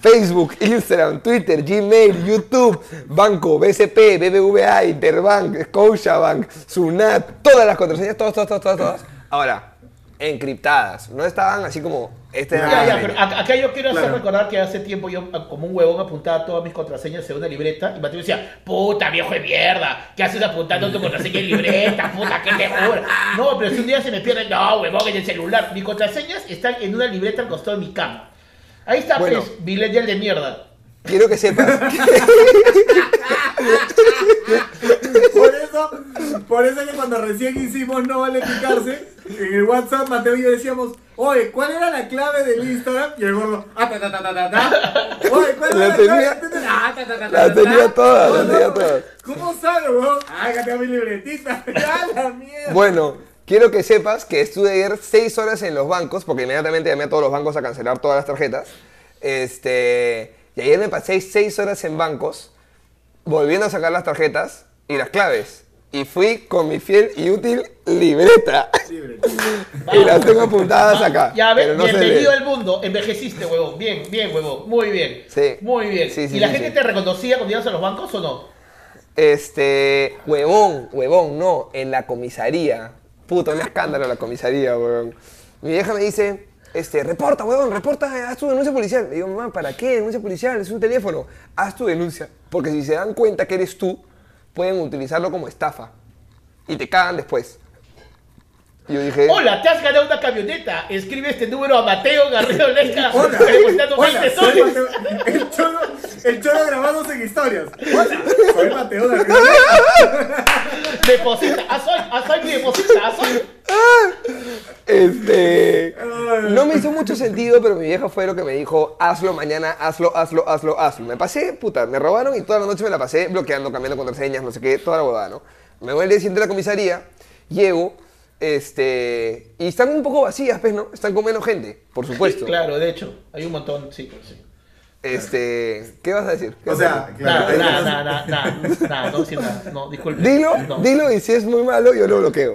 [SPEAKER 2] Facebook, Instagram, Twitter, Gmail, YouTube, Banco, BCP, BBVA, Interbank, Scotiabank, Sunat, todas las contraseñas, todas, todas, todas, todas, todas. Ahora, encriptadas, no estaban así como este
[SPEAKER 1] Ya,
[SPEAKER 3] Ya,
[SPEAKER 1] Ah,
[SPEAKER 3] pero acá yo quiero hacer
[SPEAKER 1] Claro.
[SPEAKER 3] recordar que hace tiempo yo, a- como un huevón, apuntaba todas mis contraseñas en una libreta y Mateo decía, puta viejo de mierda, ¿qué haces apuntando tu contraseña en libreta? Puta, qué terror. No, pero si un día se me pierde, no, huevón, en el celular. Mis contraseñas están en una libreta al costado de mi cama. Ahí está,
[SPEAKER 2] Bueno.
[SPEAKER 3] pues, millennial de mierda.
[SPEAKER 2] Quiero que sepas
[SPEAKER 1] Por eso, por eso que cuando recién hicimos No Vale Picarse, en el WhatsApp Mateo y yo decíamos, oye, ¿cuál era la clave del Instagram? Y el gordo, ah, ta, ta, ta, ta, ta, ta. Oye, ¿cuál era
[SPEAKER 2] La
[SPEAKER 1] la,
[SPEAKER 2] tenía-
[SPEAKER 1] clave? Ah, ta, ta, ta, ta,
[SPEAKER 2] la
[SPEAKER 1] ta,
[SPEAKER 2] tenía todas, la tenía todas.
[SPEAKER 1] ¿Cómo sabe, weón? Ah, mi libretita. Ya la mierda.
[SPEAKER 2] Bueno, quiero que sepas que estuve ayer seis horas en los bancos, porque inmediatamente llamé a todos los bancos a cancelar todas las tarjetas. Este, y ayer me pasé seis horas en bancos, volviendo a sacar las tarjetas y las claves. Y fui con mi fiel y útil libreta.
[SPEAKER 1] Libreta.
[SPEAKER 2] y las tengo apuntadas acá.
[SPEAKER 3] Ya, ves,
[SPEAKER 2] no
[SPEAKER 3] bienvenido al mundo. Envejeciste, huevón. Bien, bien, huevón. Muy bien.
[SPEAKER 2] Sí.
[SPEAKER 3] Muy bien.
[SPEAKER 2] Sí, sí,
[SPEAKER 3] ¿Y la gente te reconocía cuando ibas a los bancos o no?
[SPEAKER 2] Este, huevón, huevón, no, en la comisaría. Puta, un escándalo la comisaría, huevón. Mi vieja me dice, este, reporta, huevón, reporta, haz tu denuncia policial. Le digo, mamá, ¿para qué denuncia policial? Es un teléfono. Haz tu denuncia. Porque si se dan cuenta que eres tú, pueden utilizarlo como estafa. Y te cagan después. Y yo dije,
[SPEAKER 3] Hola, te has ganado una camioneta. Escribe este número a Mateo Garrido Leca.
[SPEAKER 1] Hola, hola,
[SPEAKER 3] 20
[SPEAKER 1] soy
[SPEAKER 3] soles.
[SPEAKER 1] Mateo. El cholo, el cholo grabándose en historias. Hola, soy Mateo de Río.
[SPEAKER 3] Deposita. Haz hoy, haz hoy mi deposita. Hoy.
[SPEAKER 2] Este. No me hizo mucho sentido, pero mi vieja fue lo que me dijo: hazlo mañana, hazlo, hazlo, hazlo, hazlo. Me pasé, puta, me robaron y toda la noche me la pasé bloqueando, cambiando contraseñas, no sé qué, toda la boda, ¿no? Me voy al día siguiente a la comisaría, llego, este. Y están un poco vacías, pues, ¿no? Están con menos gente, por supuesto.
[SPEAKER 3] Claro, de hecho. Hay un montón, sí, pues, sí.
[SPEAKER 2] Este. ¿Qué vas a decir? ¿Qué
[SPEAKER 1] O sea.
[SPEAKER 3] Nada, nada,
[SPEAKER 1] no-
[SPEAKER 3] nada, nada, no, nada, no, disculpe.
[SPEAKER 2] Dilo,
[SPEAKER 3] No.
[SPEAKER 2] dilo y si es muy malo, yo lo bloqueo.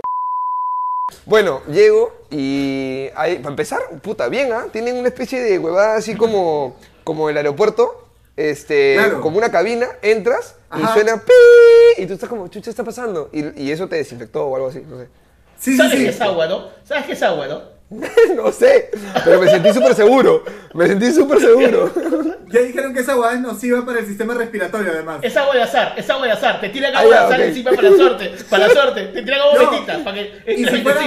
[SPEAKER 2] Bueno, llego y ahí, para empezar, puta, bien, ¿ah? Tienen una especie de huevada así como, como el aeropuerto, este,
[SPEAKER 1] Claro.
[SPEAKER 2] como una cabina, entras y
[SPEAKER 1] Ajá.
[SPEAKER 2] suena pi y tú estás como, chucha, está pasando? Y, y eso te desinfectó o algo así, no sé.
[SPEAKER 1] Sí, sí,
[SPEAKER 3] ¿Sabes
[SPEAKER 1] sí.
[SPEAKER 3] qué es agua, no? ¿Sabes qué es agua, no?
[SPEAKER 2] no sé, pero me sentí súper seguro, me sentí súper seguro.
[SPEAKER 1] Ya dijeron que esa hueá es nociva para el sistema respiratorio, además.
[SPEAKER 3] Es agua de azar, es agua de azar. Te tiran
[SPEAKER 2] Ah,
[SPEAKER 3] agua de
[SPEAKER 2] ya,
[SPEAKER 3] azar
[SPEAKER 2] ok.
[SPEAKER 3] encima para la suerte, para la suerte. Te tiran agua
[SPEAKER 1] No.
[SPEAKER 3] para que
[SPEAKER 1] Y si, fuera,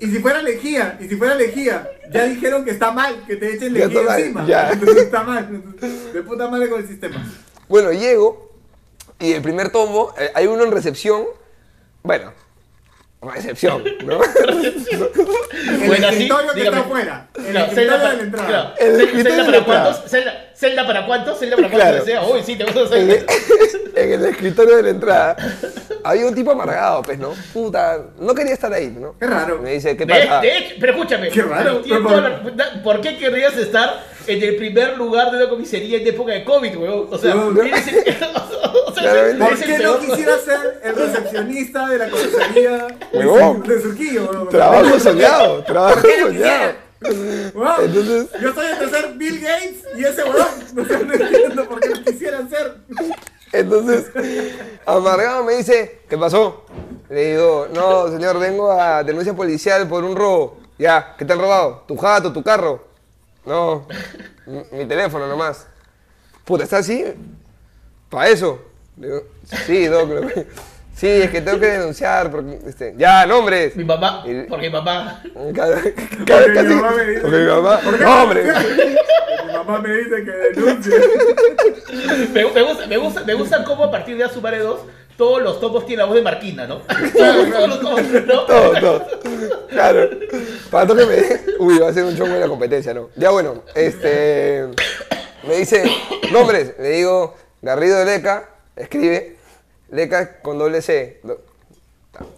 [SPEAKER 1] y si fuera lejía, y si fuera lejía, ya dijeron que está mal que te echen
[SPEAKER 2] Ya
[SPEAKER 1] lejía
[SPEAKER 2] está mal,
[SPEAKER 1] encima.
[SPEAKER 2] ya.
[SPEAKER 1] Entonces está mal. De puta madre con el sistema.
[SPEAKER 2] Bueno, llego y el primer tombo, eh, hay uno en recepción, bueno, recepción, ¿no?
[SPEAKER 1] El
[SPEAKER 3] Bueno, así,
[SPEAKER 1] escritorio que
[SPEAKER 3] dígame.
[SPEAKER 1] está afuera. El
[SPEAKER 3] Claro,
[SPEAKER 1] escritorio
[SPEAKER 3] celda
[SPEAKER 1] de la entrada.
[SPEAKER 3] Claro,
[SPEAKER 2] El
[SPEAKER 3] cel-
[SPEAKER 2] escritorio
[SPEAKER 3] celda
[SPEAKER 2] de la
[SPEAKER 3] para
[SPEAKER 2] entrada.
[SPEAKER 3] cuántos, celda, celda para cuántos, celda para
[SPEAKER 2] Claro.
[SPEAKER 3] cuántos desea. Uy, sí, te gusta
[SPEAKER 2] en,
[SPEAKER 3] hacer.
[SPEAKER 2] el, en el escritorio de la entrada había un tipo amargado, pues, ¿no? Puta, no quería estar ahí, ¿no?
[SPEAKER 1] Qué raro.
[SPEAKER 2] Me dice, ¿qué
[SPEAKER 3] De,
[SPEAKER 2] pasa?
[SPEAKER 3] de hecho, pero escúchame.
[SPEAKER 1] Qué raro, por-
[SPEAKER 3] la- ¿Por qué querrías estar en el primer lugar de una comisaría en época de COVID, weón? O sea,
[SPEAKER 1] No, no.
[SPEAKER 3] eres el, o sea,
[SPEAKER 2] Claramente.
[SPEAKER 1] ¿Por qué no quisiera ser el recepcionista de la comisaría de, de Surquillo?
[SPEAKER 2] Trabajo soñado, trabajo soñado.
[SPEAKER 1] Huevón,
[SPEAKER 2] Entonces-
[SPEAKER 1] Yo estoy entre ser Bill Gates y ese huevón. No, sé, no entiendo por qué lo quisieran ser.
[SPEAKER 2] Entonces, amargado me dice, ¿qué pasó? Le digo, no, señor, vengo a denuncia policial por un robo. Ya, ¿qué te han robado? ¿Tu jato, tu carro? No, mi, mi teléfono nomás. Puta, ¿está así? ¿Para eso? Le digo, sí, doc. Sí, es que tengo que denunciar porque, este, ya, nombres.
[SPEAKER 3] Mi mamá,
[SPEAKER 2] Y-
[SPEAKER 3] porque mi.
[SPEAKER 2] Cada-
[SPEAKER 1] Porque mi mamá me dice-
[SPEAKER 2] porque mi mamá,
[SPEAKER 1] ¿Por qué?
[SPEAKER 2] nombres.
[SPEAKER 1] Mi mamá me dice que denuncie.
[SPEAKER 3] Me, me gusta, me, gusta, me gusta cómo a partir de Asumare 2 todos los topos tienen la voz de Marquina, ¿no? todos, todos los topos, ¿no?
[SPEAKER 2] Todo, todo. Claro. Para todo que me. Uy, va a ser un chongo de la competencia, ¿no? Ya bueno, este. Me dice nombres. Le digo Garrido Leca, escribe. Leca con doble C.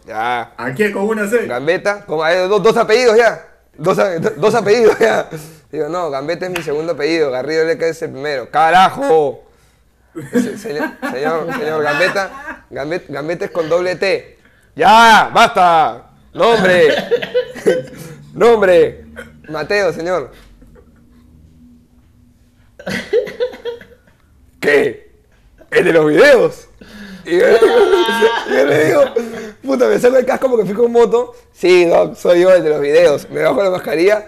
[SPEAKER 2] Ya.
[SPEAKER 1] Aquí con una C.
[SPEAKER 2] Gambetta, hay dos, dos apellidos ya. Dos, dos apellidos ya. Digo, no, Gambetta es mi segundo apellido, Garrido Leca es el primero. ¡Carajo! Se- Señor, señor, señor Gambetta, Gambetta es con doble T. ¡Ya! ¡Basta! ¡Nombre! ¡Nombre! Mateo, señor. ¿Qué? ¿El de los videos? Y yo, le digo, puta, me saco el casco porque fui con moto. Sí, Doc, soy yo el de los videos. Me bajo la mascarilla.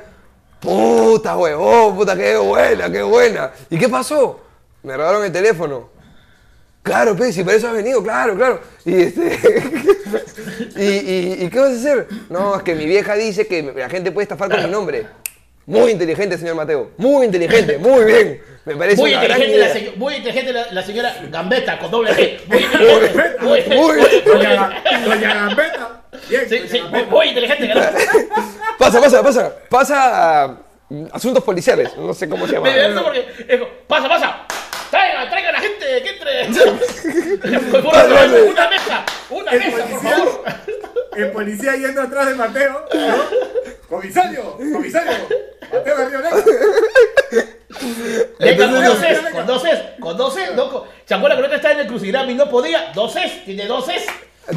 [SPEAKER 2] Puta, huevón, puta, qué buena, qué buena. ¿Y qué pasó? Me robaron el teléfono. Claro, pues, si para eso has venido, claro, claro. Y este. y- y qué vas a hacer? No, es que mi vieja dice que la gente puede estafar con mi nombre. Muy inteligente, señor Mateo. Muy inteligente, muy bien. Me parece
[SPEAKER 3] Muy
[SPEAKER 2] una
[SPEAKER 3] inteligente, la,
[SPEAKER 2] idea.
[SPEAKER 3] muy inteligente la, la señora Gambetta con doble G. Muy inteligente. Muy,
[SPEAKER 2] Muy
[SPEAKER 3] muy,
[SPEAKER 1] Doña,
[SPEAKER 3] bien.
[SPEAKER 1] Doña Gambetta. Bien,
[SPEAKER 3] Sí,
[SPEAKER 1] doña
[SPEAKER 3] sí, muy,
[SPEAKER 1] Gambetta.
[SPEAKER 3] muy inteligente. Gambetta.
[SPEAKER 2] Pasa, pasa, pasa. Pasa a mm, asuntos policiales. No sé cómo se llama.
[SPEAKER 3] Me divierto porque. es como, pasa, pasa. Traiga, traiga a la gente que entre. Por una mesa, una
[SPEAKER 1] El
[SPEAKER 3] mesa, por
[SPEAKER 1] policía,
[SPEAKER 3] favor.
[SPEAKER 1] el policía yendo atrás de Mateo. ¿no? Comisario, comisario. Garrido Leca.
[SPEAKER 3] Leca con dos es, con dos es, con dos es, no, con- ¿Se acuerda que no estaba en el crucigrama y no podía? Dos es, tiene dos es.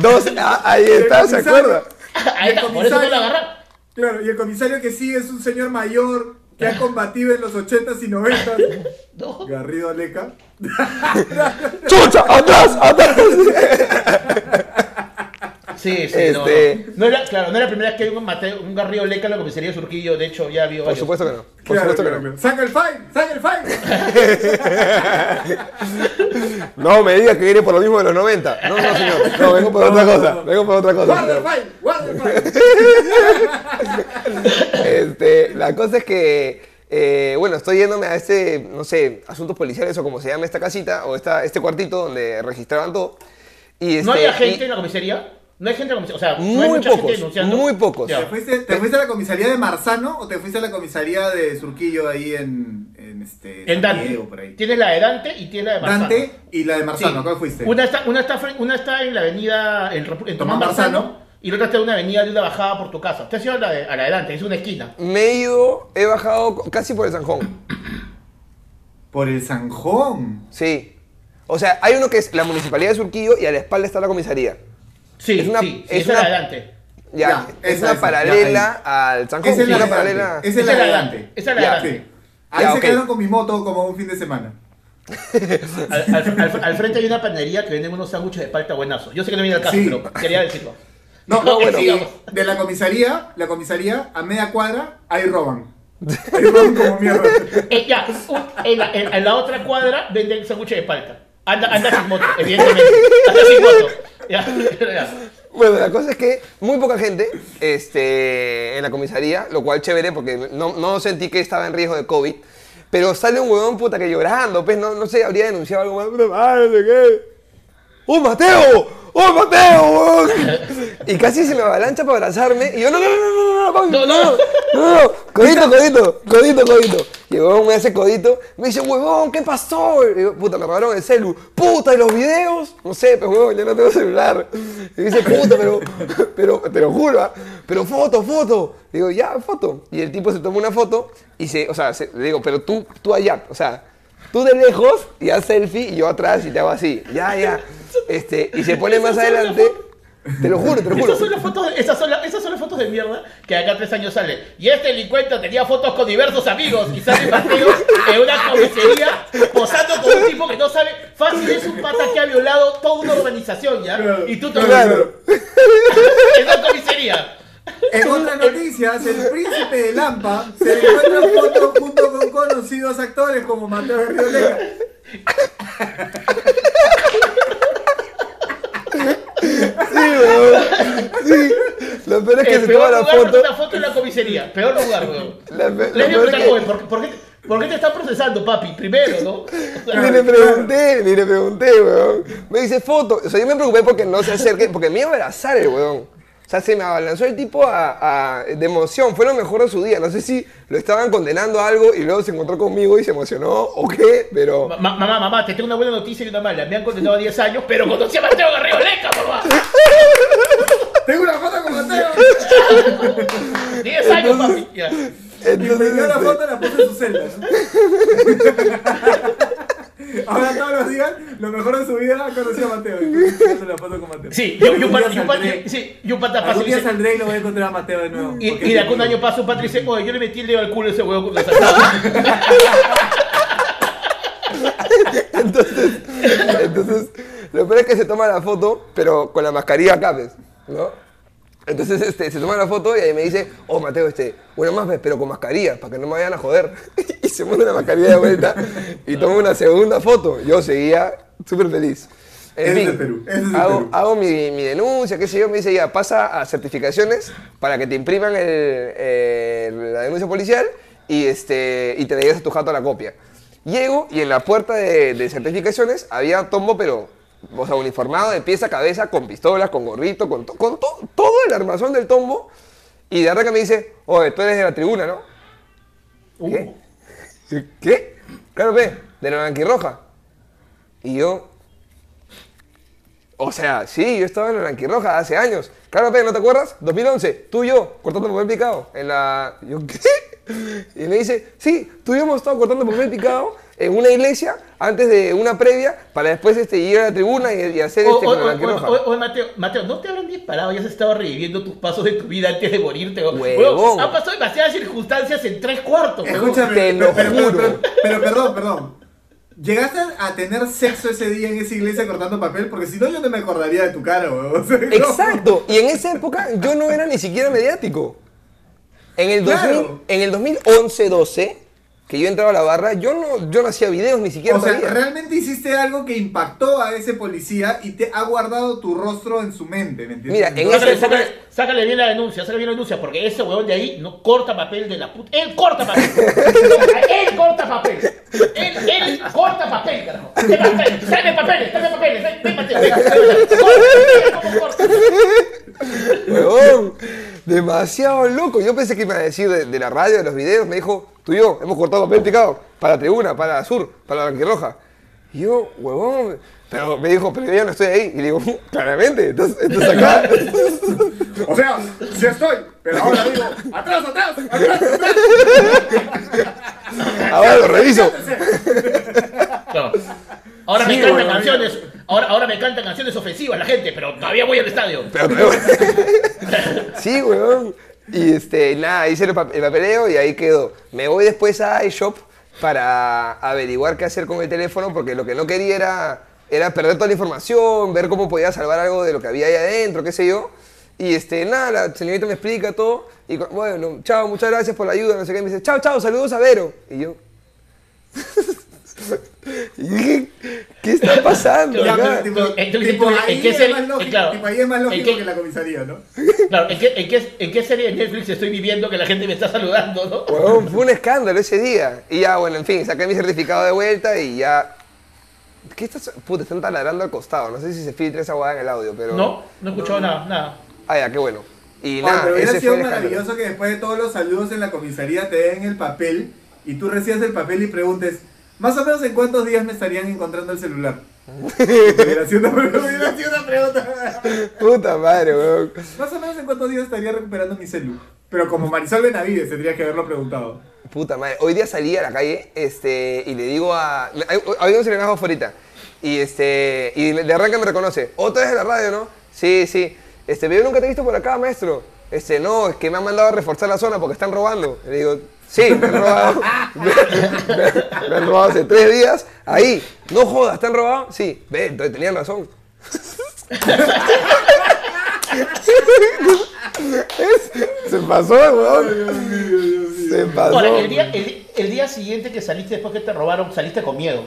[SPEAKER 2] Dos, ah, ahí está, ¿se acuerda?
[SPEAKER 3] Ahí está, por eso no lo agarran.
[SPEAKER 1] Claro, y el comisario que sí es un señor mayor que ha combatido en los 80s y 90s.
[SPEAKER 3] No.
[SPEAKER 1] Garrido Leca.
[SPEAKER 2] ¡Chucha! ¡Atrás! ¡Atrás!
[SPEAKER 3] Sí, sí, no,
[SPEAKER 2] Este-
[SPEAKER 3] no. No era, claro, no era la primera vez que un, Mateo, un Garrido Leca en la comisaría de Surquillo, de hecho ya había
[SPEAKER 2] Por
[SPEAKER 3] varios.
[SPEAKER 2] supuesto que no. Por
[SPEAKER 1] Claro,
[SPEAKER 2] supuesto que
[SPEAKER 1] claro,
[SPEAKER 2] no.
[SPEAKER 1] claro. ¡Saca el fine! ¡Saca el fine!
[SPEAKER 2] No me digas que viene por lo mismo de los 90. No, no, señor. No, vengo por
[SPEAKER 1] No,
[SPEAKER 2] otra
[SPEAKER 1] no,
[SPEAKER 2] cosa.
[SPEAKER 1] no.
[SPEAKER 2] Vengo por otra cosa.
[SPEAKER 1] ¡Guarda el
[SPEAKER 2] señor.
[SPEAKER 1] fine! ¡Guarda el fine!
[SPEAKER 2] Este, la cosa es que, eh, bueno, estoy yéndome a este, no sé, asuntos policiales o como se llama esta casita o esta, este cuartito donde registraban todo. Y
[SPEAKER 3] ¿No
[SPEAKER 2] este,
[SPEAKER 3] había gente
[SPEAKER 2] y-
[SPEAKER 3] en la comisaría? No hay gente en la comisaría, o sea, no hay
[SPEAKER 2] Muy
[SPEAKER 3] mucha gente
[SPEAKER 2] pocos,
[SPEAKER 3] denunciando.
[SPEAKER 2] muy pocos.
[SPEAKER 1] ¿Te fuiste, te fuiste a la comisaría de Marzano o te fuiste a la comisaría de Surquillo ahí en, en este
[SPEAKER 3] En Dante.
[SPEAKER 1] Diego, por ahí?
[SPEAKER 3] Tienes la de Dante y tienes la de Marzano.
[SPEAKER 1] Dante y la de
[SPEAKER 3] Sí.
[SPEAKER 1] Marzano, ¿cuál fuiste?
[SPEAKER 3] Una está, una, está, fre- una está en la avenida, en, Tomás Marzano,
[SPEAKER 1] Marzano.
[SPEAKER 3] y la otra está en una avenida de una bajada por tu casa. Usted ha ido a la de, a la de Dante, es una esquina.
[SPEAKER 2] Me he ido, he bajado casi por el Sanjón.
[SPEAKER 1] Por el Sanjón.
[SPEAKER 2] Sí. O sea, hay uno que es la municipalidad de Surquillo y a la espalda está la comisaría.
[SPEAKER 3] Sí,
[SPEAKER 2] Es una-
[SPEAKER 3] sí, sí,
[SPEAKER 2] es
[SPEAKER 3] esa es la de
[SPEAKER 2] una-
[SPEAKER 3] Dante.
[SPEAKER 2] Ya,
[SPEAKER 1] Ya,
[SPEAKER 2] es
[SPEAKER 1] esa,
[SPEAKER 2] una paralela al Sanjón.
[SPEAKER 1] Esa es
[SPEAKER 2] sí,
[SPEAKER 1] la
[SPEAKER 2] paralela.
[SPEAKER 1] Esa es la de Dante.
[SPEAKER 3] Esa es la de Dante.
[SPEAKER 1] Ahí
[SPEAKER 2] Ya,
[SPEAKER 1] se quedaron con mi moto como un fin de semana.
[SPEAKER 3] Al, al- al- al frente hay una panadería que vende unos sándwiches de palta buenazos. Yo sé que no viene al caso,
[SPEAKER 1] Sí.
[SPEAKER 3] pero quería decirlo.
[SPEAKER 1] No,
[SPEAKER 2] No, bueno.
[SPEAKER 1] De la comisaría, la comisaría, a media cuadra, ahí roban. Ahí roban como mierda.
[SPEAKER 3] Eh, ya, un- en, la, en- en la otra cuadra venden sándwiches de palta. Anda, anda sin moto, evidentemente. Anda sin moto. Ya, ya.
[SPEAKER 2] Bueno, la cosa es que muy poca gente este, en la comisaría, lo cual chévere porque no, no sentí que estaba en riesgo de COVID. Pero sale un huevón puta que llorando, pues no, no sé, habría denunciado algo más. ¡Oh, Mateo! ¡Oh, Mateo! Y casi se me avalancha para abrazarme. Y yo, no, no, no, no, no, no,
[SPEAKER 3] No,
[SPEAKER 2] no,
[SPEAKER 3] no.
[SPEAKER 2] no, no, no, codito, codito, codito, codito. Y el huevón me hace codito, me dice, huevón, ¿qué pasó? Y digo, puta, me robaron el celu. Puta, ¿y los videos? No sé, pues huevón, yo no tengo celular. Y dice, puta, pero, pero, te lo juro, ¿ah? pero foto, foto. Y digo, ya, foto. Y el tipo se toma una foto y se, o sea, se- le digo, pero tú, tú allá, o sea, tú de lejos y haz selfie y yo atrás y te hago así. Ya, ya. Este, y se pone más adelante. Te lo juro, te lo juro.
[SPEAKER 3] Esas son, las fotos, esas, son las, esas son las fotos de mierda que acá tres años sale. Y este delincuente tenía fotos con diversos amigos y sale Mateo en una comisaría posando con un tipo que no sabe. Fácil es un pata que ha violado toda una urbanización, ¿ya? Y tú te
[SPEAKER 2] Claro.
[SPEAKER 3] en una comisaría.
[SPEAKER 1] En otras noticias, el príncipe de Lampa se encuentra en foto junto con conocidos actores como Mateo Rioleca. Sí,
[SPEAKER 2] weón. Sí.
[SPEAKER 3] Lo peor
[SPEAKER 2] es que
[SPEAKER 3] el se toma la
[SPEAKER 2] foto.
[SPEAKER 3] Una foto en la comisaría. Peor lugar, weón. Le digo
[SPEAKER 2] que...
[SPEAKER 3] joven, ¿por, ¿por, qué, ¿por qué te están procesando, papi? Primero, ¿no?
[SPEAKER 2] Ni le pregunté, ni le pregunté, weón. Me dice foto. O sea, yo me preocupé porque no se acerque, porque me iba a abrazar el weón. O sea, se me abalanzó el tipo a, a- de emoción. Fue lo mejor de su día. No sé si lo estaban condenando a algo y luego se encontró conmigo y se emocionó o qué, pero.
[SPEAKER 3] Ma- mamá, mamá, te tengo una buena noticia y una mala. Me han condenado a 10 años, pero conocí a Mateo Garrido Leca, mamá.
[SPEAKER 1] Tengo una foto con Mateo.
[SPEAKER 3] 10 años, papi. Ya.
[SPEAKER 1] Y me
[SPEAKER 2] Entonces,
[SPEAKER 1] dio la foto y la puse en su celda. Ahora todos los días, lo mejor de su vida, conocí a Mateo. La foto con Mateo.
[SPEAKER 3] Sí, yo, yo,
[SPEAKER 1] Algún día
[SPEAKER 3] yo, sí, yo pata paso
[SPEAKER 1] Algún día saldré y lo voy a encontrar a Mateo de nuevo.
[SPEAKER 3] y, y de
[SPEAKER 1] es
[SPEAKER 3] acá un
[SPEAKER 1] mi
[SPEAKER 3] año padre y dice, oye, yo le metí el dedo al culo a ese huevo cuando saltaba.
[SPEAKER 2] entonces, entonces, lo peor es que se toma la foto, pero con la mascarilla acá, ¿ves? ¿No? Entonces este, se toma la foto y ahí me dice, oh Mateo, este, una más, ¿ves? pero con mascarilla, para que no me vayan a joder. y se pone la mascarilla de vuelta y toma una segunda foto. Yo seguía súper feliz. En
[SPEAKER 1] Ese es
[SPEAKER 2] fin,
[SPEAKER 1] de Perú, es de
[SPEAKER 2] hago,
[SPEAKER 1] Perú.
[SPEAKER 2] hago mi, mi denuncia, qué sé yo, me dice ya, pasa a certificaciones para que te impriman el, eh, la denuncia policial y, este, y te le a tu jato la copia. Llego y en la puerta de, de certificaciones había tombo, pero, o sea, uniformado de pieza a cabeza, con pistolas, con gorrito, con, to- con to- todo el armazón del tombo. Y de arranque me dice, oye, tú eres de la tribuna, ¿no? ¿Qué? ¿Qué? Claro, ve, de la blanquirroja. Y yo, o sea, sí, yo estaba en la blanquirroja hace años. Claro, pe, ¿no te acuerdas? 2011, tú y yo, cortando papel picado. En la... Yo, ¿qué? Y me dice, sí, hemos estado cortando papel picado en una iglesia antes de una previa para después este, ir a la tribuna y, y hacer
[SPEAKER 3] O-
[SPEAKER 2] este
[SPEAKER 3] o-
[SPEAKER 2] con la
[SPEAKER 3] o- o- Mateo, Mateo, ¿no te habrán disparado? Ya has estado reviviendo tus pasos de tu vida antes de morirte.
[SPEAKER 2] Huevón.
[SPEAKER 3] Han pasado demasiadas circunstancias en tres cuartos.
[SPEAKER 1] Escúchame,
[SPEAKER 2] Te lo
[SPEAKER 1] pero, pero-
[SPEAKER 2] juro.
[SPEAKER 1] pero- pero perdón, perdón. ¿Llegaste a tener sexo ese día en esa iglesia cortando papel? Porque si no, yo no me acordaría de tu cara, weón.
[SPEAKER 2] Exacto. Y en esa época yo no era ni siquiera mediático. En el,
[SPEAKER 1] Claro.
[SPEAKER 2] 2000 en el 2011-12, que yo entraba a la barra, yo no, yo no hacía videos ni siquiera
[SPEAKER 1] O sea, realmente hiciste algo que impactó a ese policía y te ha guardado tu rostro en su mente, ¿me entiendes?
[SPEAKER 2] Mira, en
[SPEAKER 3] Sácale,
[SPEAKER 2] época-
[SPEAKER 3] sácale- sácale bien la denuncia, sácale bien la denuncia, porque ese huevón de ahí no corta papel de la puta. Él corta papel. él corta papel. Él, él corta papel, carajo. ¿Qué papel? Tráeme papeles, tráeme papeles. ¿Cómo corta?
[SPEAKER 2] Huevón, demasiado loco. Yo pensé que me iba a decir de, de la radio, de los videos. Me dijo, tú y yo hemos cortado papel picado para la tribuna, para la sur, para la blanquirroja. Y yo, huevón. Pero me dijo, pero yo ya no estoy ahí. Y le digo, claramente, entonces, entonces acá.
[SPEAKER 1] O sea, sí estoy, pero ahora digo, atrás, atrás, atrás, atrás.
[SPEAKER 2] ahora lo reviso.
[SPEAKER 3] No. Ahora me cantan canciones, ahora, ahora me cantan canciones ofensivas la gente, pero todavía voy al estadio.
[SPEAKER 2] Pero, pero- sí, weón. Y este, nada, hice el, el papeleo y ahí quedó. Me voy después a iShop para averiguar qué hacer con el teléfono porque lo que no quería era, perder toda la información, ver cómo podía salvar algo de lo que había ahí adentro, qué sé yo. Y este, nada, la señorita me explica todo. Y bueno, chao, muchas gracias por la ayuda, no sé qué. Me dice, chao, chao, saludos a Vero. Y yo. y dije, ¿qué está pasando?
[SPEAKER 1] Ya,
[SPEAKER 2] acá?"
[SPEAKER 1] pero tipo,
[SPEAKER 3] Entonces,
[SPEAKER 1] tipo,
[SPEAKER 3] ¿en
[SPEAKER 1] ahí
[SPEAKER 3] qué
[SPEAKER 1] es
[SPEAKER 3] serie-
[SPEAKER 1] más lógico,
[SPEAKER 3] claro,
[SPEAKER 1] tipo, ahí es más
[SPEAKER 3] ¿en
[SPEAKER 1] lógico
[SPEAKER 3] qué-
[SPEAKER 1] que la comisaría, ¿no?
[SPEAKER 3] Claro, ¿en qué, en, qué, ¿en qué serie de Netflix estoy viviendo que la gente me está saludando, no?
[SPEAKER 2] Huevón, fue un escándalo ese día. Y ya, bueno, en fin, saqué mi certificado de vuelta y ya. ¿Qué estás? Puta, están taladrando al costado. No sé si se filtra esa guada en el audio, pero.
[SPEAKER 3] No, no he escuchado nada, nada.
[SPEAKER 2] Ah, ya, qué bueno. Y
[SPEAKER 1] Oye,
[SPEAKER 2] nada,
[SPEAKER 1] pero hubiera
[SPEAKER 2] ese
[SPEAKER 1] sido
[SPEAKER 2] fue el escándalo.
[SPEAKER 1] maravilloso que después de todos los saludos en la comisaría te den el papel y tú recibas el papel y preguntes, más o menos en cuántos días me estarían encontrando el celular. hubiera, sido una, una pregunta.
[SPEAKER 2] Puta madre, weón.
[SPEAKER 1] Más o menos en cuántos días estaría recuperando mi celu. Pero como Marisol Benavides tendría que haberlo preguntado.
[SPEAKER 2] Puta madre. Hoy día salí a la calle este, y le digo a. Había un serenazo afuera. Y, este, y de arranque me reconoce. Otra vez de la radio, ¿no? Sí, sí. Este, yo nunca te he visto por acá, maestro. Este, no, es que me han mandado a reforzar la zona porque están robando. Le digo, sí, me han robado. me, me- me han robado hace tres días. Ahí, no jodas, ¿están robados? Sí, ve, entonces tenían razón. Es- se pasó, weón. Se pasó.
[SPEAKER 3] Ahora, el día, el, el día siguiente que saliste después que te robaron, saliste con miedo.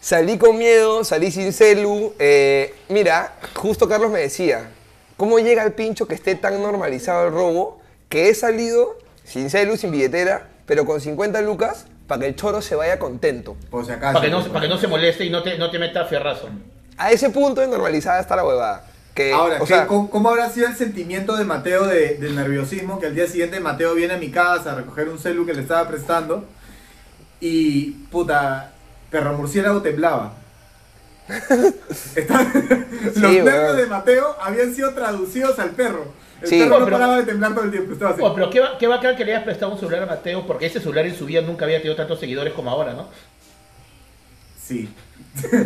[SPEAKER 2] Salí con miedo, salí sin celu. eh, mira, justo Carlos me decía, ¿cómo llega el pincho que esté tan normalizado el robo que he salido sin celu, sin billetera, pero con 50 lucas para que el choro se vaya contento?
[SPEAKER 1] Por si acaso.
[SPEAKER 3] Para que, no, para que no se moleste y no te, no te meta fierrazo.
[SPEAKER 2] A ese punto de normalizada está la huevada. Que,
[SPEAKER 1] Ahora,
[SPEAKER 2] o
[SPEAKER 1] ¿qué-
[SPEAKER 2] sea,
[SPEAKER 1] ¿cómo, cómo habrá sido el sentimiento de Mateo de, del nerviosismo? Que al día siguiente Mateo viene a mi casa a recoger un celu que le estaba prestando y, puta, perro murciélago temblaba. Está- Los nervios de Mateo habían sido traducidos al perro. El
[SPEAKER 2] Sí.
[SPEAKER 1] perro no
[SPEAKER 3] Pero-
[SPEAKER 1] paraba de temblar todo el tiempo. Estaba así.
[SPEAKER 3] Oh, pero qué, va- qué bacán que le hayas prestado un celular a Mateo, porque ese celular en su vida nunca había tenido tantos seguidores como ahora, ¿no?
[SPEAKER 1] Sí.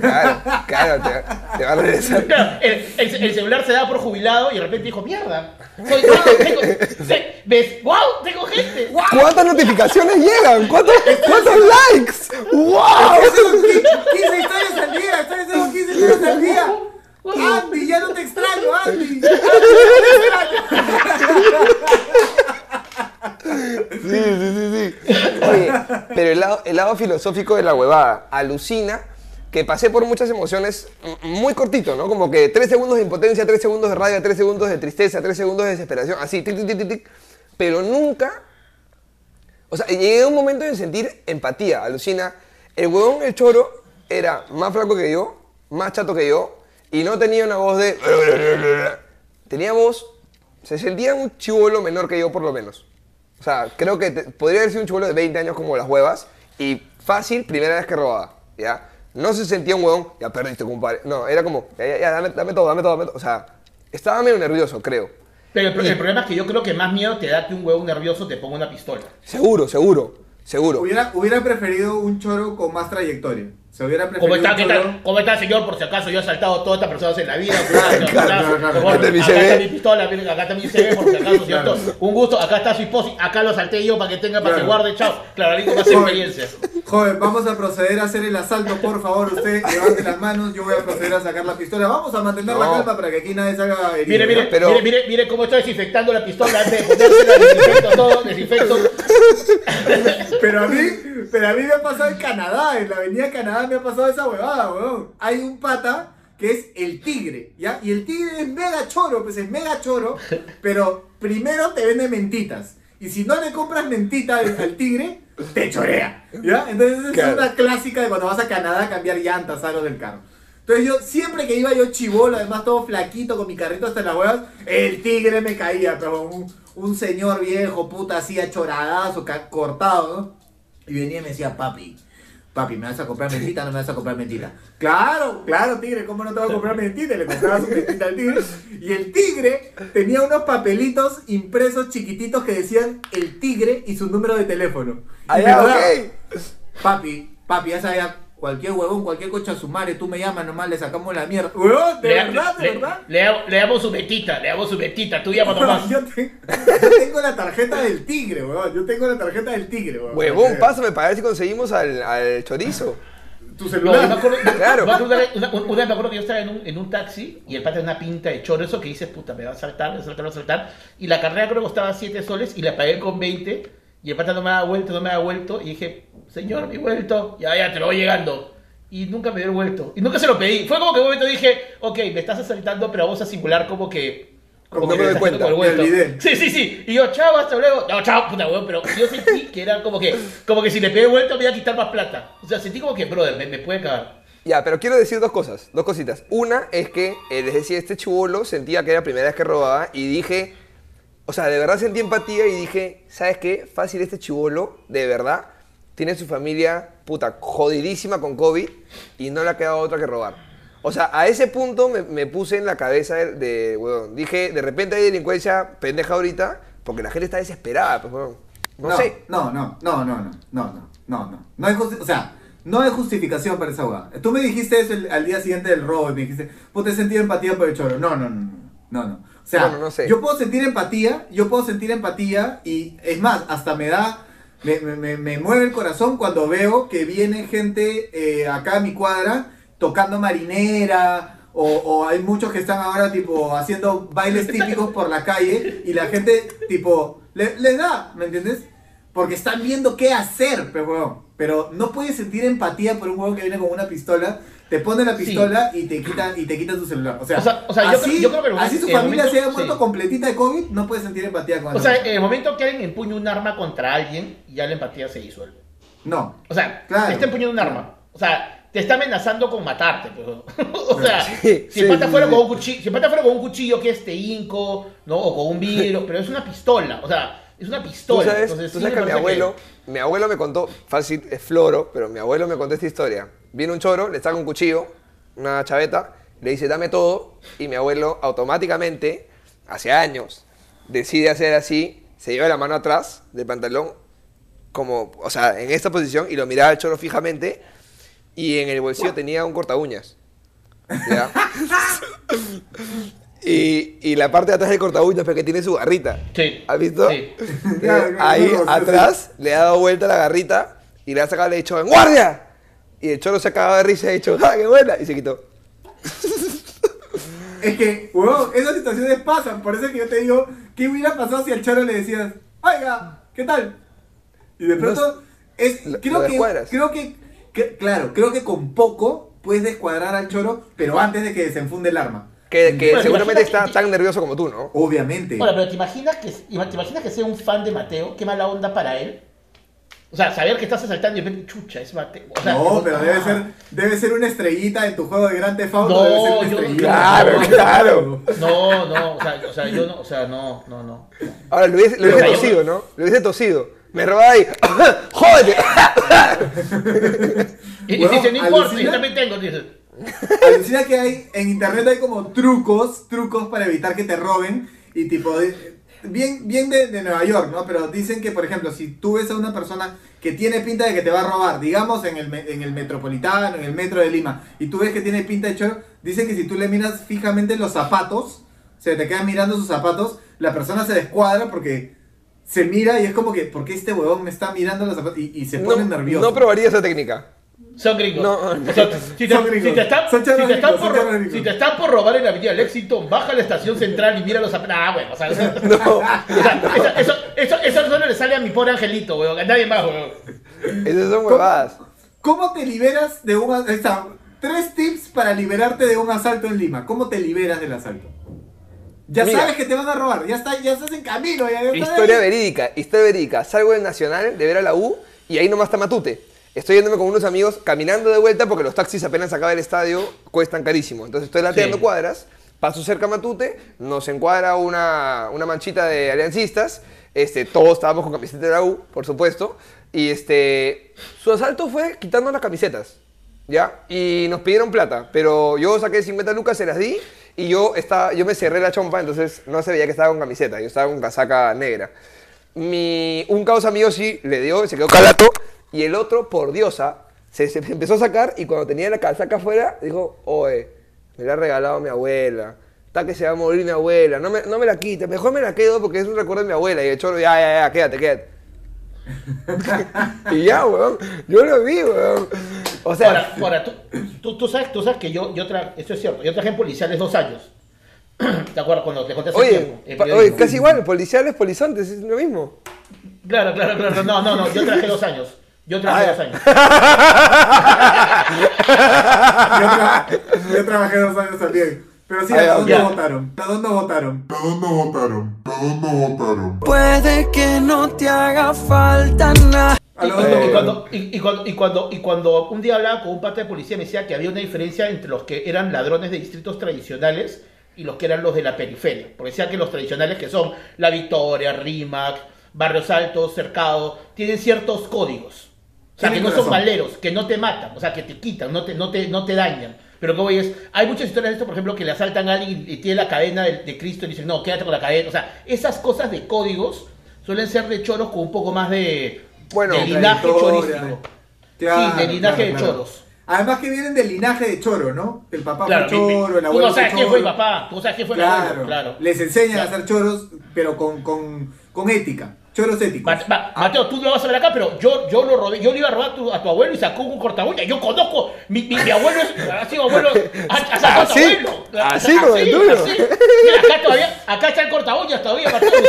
[SPEAKER 2] claro, claro, te, te va a regresar.
[SPEAKER 3] Claro, el, el- el celular se daba por jubilado y de repente dijo, mierda, soy, wow, tengo, se- ¿ves? ¡Wow! Tengo gente.
[SPEAKER 2] ¿Cuántas notificaciones llegan? ¿Cuántos, cuántos likes? ¡Wow!
[SPEAKER 1] 15 historias al día, estoy haciendo 15 historias al día. Andy, ya no te extraño, Andy. Andy, ya no te extraño.
[SPEAKER 2] Sí, sí, sí, sí. Oye, pero el lado, el lado filosófico de la huevada, alucina que pasé por muchas emociones muy cortito, ¿no? Como que tres segundos de impotencia, tres segundos de rabia, tres segundos de tristeza, tres segundos de desesperación, así, tic, tic, tic, tic, tic. Pero nunca, o sea, llegué a un momento de sentir empatía, alucina. El huevón, el choro, era más flaco que yo, más chato que yo, y no tenía una voz de... Tenía voz, se sentía un chivolo menor que yo por lo menos. O sea, creo que te- podría haber sido un chivolo de 20 años como las huevas, y fácil, primera vez que robaba, ¿ya? No se sentía un huevón, ya perdiste, compadre. No, era como, ya, ya, ya, dame, dame todo, dame todo, dame todo. O sea, estaba medio nervioso, creo.
[SPEAKER 3] Pero el, el problema es que yo creo que más miedo te da que un huevo nervioso te ponga una pistola.
[SPEAKER 2] Seguro, seguro, seguro.
[SPEAKER 1] Hubiera, hubiera preferido un choro con más trayectoria. Se hubiera
[SPEAKER 3] ¿Cómo
[SPEAKER 1] preferido
[SPEAKER 3] está, qué tal, ¿Cómo está, señor? Por si acaso yo he asaltado a todas estas personas en la vida.
[SPEAKER 1] Claro, claro, claro.
[SPEAKER 3] Por favor,
[SPEAKER 2] Este
[SPEAKER 3] acá está mi pistola, miren, acá está mi CV, por si acaso.
[SPEAKER 1] Claro.
[SPEAKER 3] Un gusto, acá está su esposa, acá lo salté yo para que tenga, para que guarde, chao. Clarito, más experiencia.
[SPEAKER 1] Joven, vamos a proceder a hacer el asalto, por favor. Usted levante las manos, yo voy a proceder a sacar la pistola. Vamos a mantener la calma para que aquí nadie se haga herido.
[SPEAKER 3] Mire, mire.
[SPEAKER 2] Pero-
[SPEAKER 3] mire, mire, mire cómo estoy desinfectando la pistola antes de ponérsela, desinfecto todo, desinfecto.
[SPEAKER 1] Pero a mí, pero a mí me ha pasado en Canadá, en la avenida Canadá me ha pasado esa huevada, weón. Hay un pata que es el tigre, ¿ya? Y el tigre es mega choro, pues es mega choro, pero primero te vende mentitas. Y si no le compras mentita al, al tigre, te chorea, ¿ya? Entonces es
[SPEAKER 2] Claro.
[SPEAKER 1] una clásica de cuando vas a Canadá a cambiar llantas, aros del carro. Entonces yo, siempre que iba yo chivolo, además todo flaquito, con mi carrito hasta las huevas, el tigre me caía, pero un, un señor viejo, puta, así achoradazo, cortado, ¿no? Y venía y me decía, papi, papi, ¿me vas a comprar mentita o no me vas a comprar mentita? Claro, claro, tigre, ¿cómo no te voy a comprar mentita? Y le compraba su mentita al tigre. Y el tigre tenía unos papelitos impresos chiquititos que decían el tigre y su número de teléfono. Y
[SPEAKER 2] Ah,
[SPEAKER 1] me
[SPEAKER 2] ya.
[SPEAKER 1] Papi, papi, ya sabía, cualquier huevón, cualquier cocha su madre, tú me llamas nomás, le sacamos la mierda. Huevón, de
[SPEAKER 3] Le-
[SPEAKER 1] verdad, de
[SPEAKER 3] le-
[SPEAKER 1] verdad.
[SPEAKER 3] Le, damos- le damos su betita, le damos su betita, tú llama nomás.
[SPEAKER 1] Yo, te- yo tengo la tarjeta del tigre, huevón. Yo tengo la tarjeta del tigre, huevón.
[SPEAKER 2] Huevón, pásame para ver si conseguimos al, al chorizo.
[SPEAKER 1] Tu celular.
[SPEAKER 3] yo me acuerdo,
[SPEAKER 2] Claro.
[SPEAKER 3] me acuerdo una, vez- una- una vez me acuerdo que yo estaba en un, en un taxi y el pata tenía una pinta de choro, eso que dices, puta, me va a saltar, me va a saltar, me va a saltar. Y la carrera creo que costaba 7 soles y la pagué con 20 y el pata no me ha vuelto, no me ha vuelto. Y dije, señor, mi vuelto, ya, ya, te lo voy llegando. Y nunca me dio el vuelto. Y nunca se lo pedí. Fue como que en un momento dije, ok, me estás asaltando, pero vamos a simular como que...
[SPEAKER 1] Como
[SPEAKER 2] que
[SPEAKER 3] me
[SPEAKER 2] doy cuenta,
[SPEAKER 1] me olvidé.
[SPEAKER 3] Sí, sí, sí. Y yo, chao, hasta luego. No, chao, puta weón, pero yo sentí que era como que, como que si le pedí vuelto me iba a quitar más plata. O sea, sentí como que, brother, me, me puede cagar.
[SPEAKER 2] Ya, pero quiero decir dos cosas, dos cositas. Una es que, eh, les decía, este chivolo sentía que era la primera vez que robaba y dije, o sea, de verdad sentí empatía y dije, ¿sabes qué? Fácil este chivolo, de verdad, tiene su familia, puta, jodidísima con COVID y no le ha quedado otra que robar. O sea, a ese punto me, me puse en la cabeza de, de, weón, dije, de repente hay delincuencia pendeja ahorita porque la gente está desesperada, pues, weón. No, sé.
[SPEAKER 1] No, no, no, no, no, no, no, no, no. No hay o sea, no hay justificación para esa hueá. Tú me dijiste eso el- al día siguiente del robo y me dijiste, pues te sentido empatía por el choro. No, no, no, no, no, no. O sea,
[SPEAKER 2] Bueno, no sé.
[SPEAKER 1] yo puedo sentir empatía, yo puedo sentir empatía y es más, hasta me da, me, me, me- mueve el corazón cuando veo que viene gente eh, acá a mi cuadra tocando marinera. O, o hay muchos que están ahora tipo haciendo bailes típicos por la calle y la gente tipo le- les da, ¿me entiendes? Porque están viendo qué hacer, pero. Pero no puedes sentir empatía por un huevón que viene con una pistola, te pone la
[SPEAKER 3] Sí.
[SPEAKER 1] pistola y te quitan y te quitan tu celular. O sea,
[SPEAKER 3] O sea- o sea, yo
[SPEAKER 1] así,
[SPEAKER 3] creo- yo creo que el
[SPEAKER 1] así su familia
[SPEAKER 3] momento-
[SPEAKER 1] se haya muerto
[SPEAKER 3] sí.
[SPEAKER 1] completita de COVID, no puedes sentir empatía con
[SPEAKER 3] O sea,
[SPEAKER 1] el
[SPEAKER 3] en el momento que alguien empuña un arma contra alguien, ya la empatía se disuelve.
[SPEAKER 1] No.
[SPEAKER 3] O sea,
[SPEAKER 1] Claro.
[SPEAKER 3] te está empuñando un arma. O sea, te está amenazando con matarte. pero- o sea,
[SPEAKER 2] Sí,
[SPEAKER 3] si
[SPEAKER 2] sí,
[SPEAKER 3] pata
[SPEAKER 2] sí,
[SPEAKER 3] fuera
[SPEAKER 2] sí.
[SPEAKER 3] con un cuchillo, si pata fuera con un cuchillo que es inco, ¿no? O con un vidrio, pero es una pistola. O sea, es una
[SPEAKER 2] Tú
[SPEAKER 3] pistola.
[SPEAKER 2] sabes,
[SPEAKER 3] Entonces,
[SPEAKER 2] tú
[SPEAKER 3] sí
[SPEAKER 2] sabes
[SPEAKER 3] me
[SPEAKER 2] que mi abuelo, mi abuelo me contó, fácil, es floro, pero mi abuelo me contó esta historia. Viene un choro, le saca un cuchillo, una chaveta, le dice dame todo, y mi abuelo automáticamente, hace años, decide hacer así, se lleva la mano atrás del pantalón, como, o sea, en esta posición, y lo miraba al choro fijamente, y en el bolsillo tenía un corta uñas. ¿Ya? y, y la parte de atrás del corta uñas, porque tiene su garrita.
[SPEAKER 3] Sí.
[SPEAKER 2] ¿Has visto?
[SPEAKER 3] Sí.
[SPEAKER 2] Ahí atrás le ha dado vuelta la garrita y le ha sacado, le ha dicho, ¡en guardia! Y el choro se ha cagado de risa y ha dicho, ¡ah, qué buena! Y se quitó.
[SPEAKER 1] Es que, huevón, esas situaciones pasan. Por eso es que yo te digo, ¿qué hubiera pasado si al choro le decías, oiga, ¿qué tal? Y de pronto, es,
[SPEAKER 2] lo-
[SPEAKER 1] creo,
[SPEAKER 2] lo
[SPEAKER 1] que, creo que, que- claro, creo que con poco puedes descuadrar al choro, pero antes de que desenfunde el arma.
[SPEAKER 2] Que, que
[SPEAKER 3] Bueno,
[SPEAKER 2] seguramente está tan nervioso como tú, ¿no?
[SPEAKER 1] Obviamente.
[SPEAKER 3] Bueno, pero ¿te imaginas, que, ¿te imaginas que sea un fan de Mateo? Qué mala onda para él. O sea, saber que estás asaltando y repente, chucha, es Mateo. O sea,
[SPEAKER 1] no, pero debe ser, debe ser una estrellita en tu juego de Grand Theft Auto.
[SPEAKER 3] No,
[SPEAKER 1] debe ser una
[SPEAKER 3] yo-
[SPEAKER 1] estrellita.
[SPEAKER 2] Claro, claro.
[SPEAKER 3] No, no, o sea, o sea, yo no, o sea, no, no, no.
[SPEAKER 2] Ahora, lo hubiese, lo hubiese tosido, ¿no? Lo hubiese tosido. Me robaba ahí. ¡Jódete!
[SPEAKER 3] Y, y
[SPEAKER 1] Huevón,
[SPEAKER 3] dice, no importa, yo también tengo, dice.
[SPEAKER 1] Alucina que hay, en internet hay como trucos, trucos para evitar que te roben y tipo, de- bien, bien de, de Nueva York, ¿no? Pero dicen que, por ejemplo, si tú ves a una persona que tiene pinta de que te va a robar, digamos en el, en el metropolitano, en el metro de Lima, y tú ves que tiene pinta de choro, dicen que si tú le miras fijamente los zapatos, o sea, te quedas mirando sus zapatos, la persona se descuadra porque se mira y es como que, ¿por qué este huevón me está mirando los zapatos? Y, y se pone
[SPEAKER 2] No,
[SPEAKER 1] nervioso.
[SPEAKER 2] no probaría esa técnica.
[SPEAKER 3] Son gringos.
[SPEAKER 2] No,
[SPEAKER 3] O sea, si, te,
[SPEAKER 1] Son gringos.
[SPEAKER 3] si te están,
[SPEAKER 1] Son
[SPEAKER 3] si te
[SPEAKER 1] charros
[SPEAKER 3] están
[SPEAKER 1] gringos,
[SPEAKER 3] por,
[SPEAKER 1] son charros gringos.
[SPEAKER 3] si te están por robar en la avenida Lexington, baja a la estación central y mira los Ah, bueno, o sea, eso,
[SPEAKER 2] No.
[SPEAKER 3] o sea, eso, eso, eso, eso solo le sale a mi pobre angelito, weón, a nadie más, weón.
[SPEAKER 2] Esas son huevadas.
[SPEAKER 1] ¿Cómo te liberas de un... está, tres tips para liberarte de un asalto en Lima. ¿Cómo te liberas del asalto? Ya
[SPEAKER 2] Mira.
[SPEAKER 1] sabes que te van a robar, ya, está, ya estás en camino. Ya, ya
[SPEAKER 2] Historia
[SPEAKER 1] ahí.
[SPEAKER 2] verídica, historia verídica. Salgo del Nacional de ver a la U y ahí nomás está Matute. Estoy yéndome con unos amigos caminando de vuelta porque los taxis apenas acaba el estadio cuestan carísimo. Entonces estoy lateando
[SPEAKER 3] Sí.
[SPEAKER 2] cuadras, paso cerca a Matute, nos encuadra una, una manchita de aliancistas. Este, todos estábamos con camiseta de la U, por supuesto. Y este, su asalto fue quitando las camisetas. ¿Ya? Y nos pidieron plata, pero yo saqué 50 lucas, se las di y yo, estaba, yo me cerré la chompa, entonces no se veía que estaba con camiseta, yo estaba con casaca negra. Mi, un causa mío sí le dio, se quedó calato, y el otro, por diosa, se, se empezó a sacar y cuando tenía la casaca afuera, dijo, oye, me la ha regalado mi abuela. Está que se va a morir mi abuela, no me, no me la quite, mejor me la quedo porque es un recuerdo de mi abuela. Y el choro, ya, ya, ya, quédate, quédate. y ya, weón, yo lo vi, weón. O sea,
[SPEAKER 3] Ahora, ahora tú, tú, tú sabes, tú sabes que yo, yo tra esto es cierto, yo trabajé en policiales dos años. ¿Te acuerdas cuando te conté hace
[SPEAKER 2] Oye,
[SPEAKER 3] tiempo?
[SPEAKER 2] oye, casi igual, policiales, polizontes, es lo mismo.
[SPEAKER 3] Claro, claro, claro, no, no, no, yo trabajé dos años. Yo trabajé
[SPEAKER 2] Ah,
[SPEAKER 3] dos años.
[SPEAKER 1] Yo, tra- yo trabajé dos años también. Pero sí,
[SPEAKER 2] Ahí
[SPEAKER 1] ¿a dónde votaron? ¿A dónde votaron?
[SPEAKER 4] ¿A dónde votaron? ¿A dónde votaron?
[SPEAKER 5] Puede que no te haga falta nada.
[SPEAKER 1] ¿A
[SPEAKER 3] Y,
[SPEAKER 1] los
[SPEAKER 3] y-
[SPEAKER 1] dónde
[SPEAKER 3] y
[SPEAKER 1] votaron?
[SPEAKER 3] cuando, y, y cuando, y, cuando, y cuando un día hablaba con un pata de policía me decía que había una diferencia entre los que eran ladrones de distritos tradicionales y los que eran los de la periferia. Porque decía que los tradicionales que son La Victoria, Rimac, Barrios Altos, Cercado, tienen ciertos códigos. O sea, que no son maleros, que no te matan, o sea, que te quitan, no te, no te, no te dañan. Pero como es, hay muchas historias de esto, por ejemplo, que le asaltan a alguien y tiene la cadena de, de Cristo y dicen, no, quédate con la cadena. O sea, esas cosas de códigos suelen ser de choros con un poco más de,
[SPEAKER 2] Bueno,
[SPEAKER 3] de linaje chorístico.
[SPEAKER 1] Claro,
[SPEAKER 3] sí, de linaje
[SPEAKER 1] claro,
[SPEAKER 3] de
[SPEAKER 1] claro.
[SPEAKER 3] choros.
[SPEAKER 1] Además que vienen del linaje de choro, ¿no? El papá fue choro, el
[SPEAKER 3] tú
[SPEAKER 1] abuelo
[SPEAKER 3] no sabes quién fue el papá, tú sabes quién fue el
[SPEAKER 1] Claro,
[SPEAKER 3] abuelo, claro.
[SPEAKER 1] Les enseñan a hacer choros, pero con, con, con ética. Choros éticos.
[SPEAKER 3] Ma- ma- Mateo, tú lo vas a ver acá, pero yo, yo lo robé, yo le iba a robar a tu, a tu abuelo y sacó un corta uña. Yo conozco, mi, mi, mi abuelo es, ha sido abuelo, ha, ha sacado a tu
[SPEAKER 2] Así,
[SPEAKER 3] abuelo.
[SPEAKER 2] así como el tuyo.
[SPEAKER 3] así. Mira, acá todavía, acá está el corta uñas todavía, Mateo.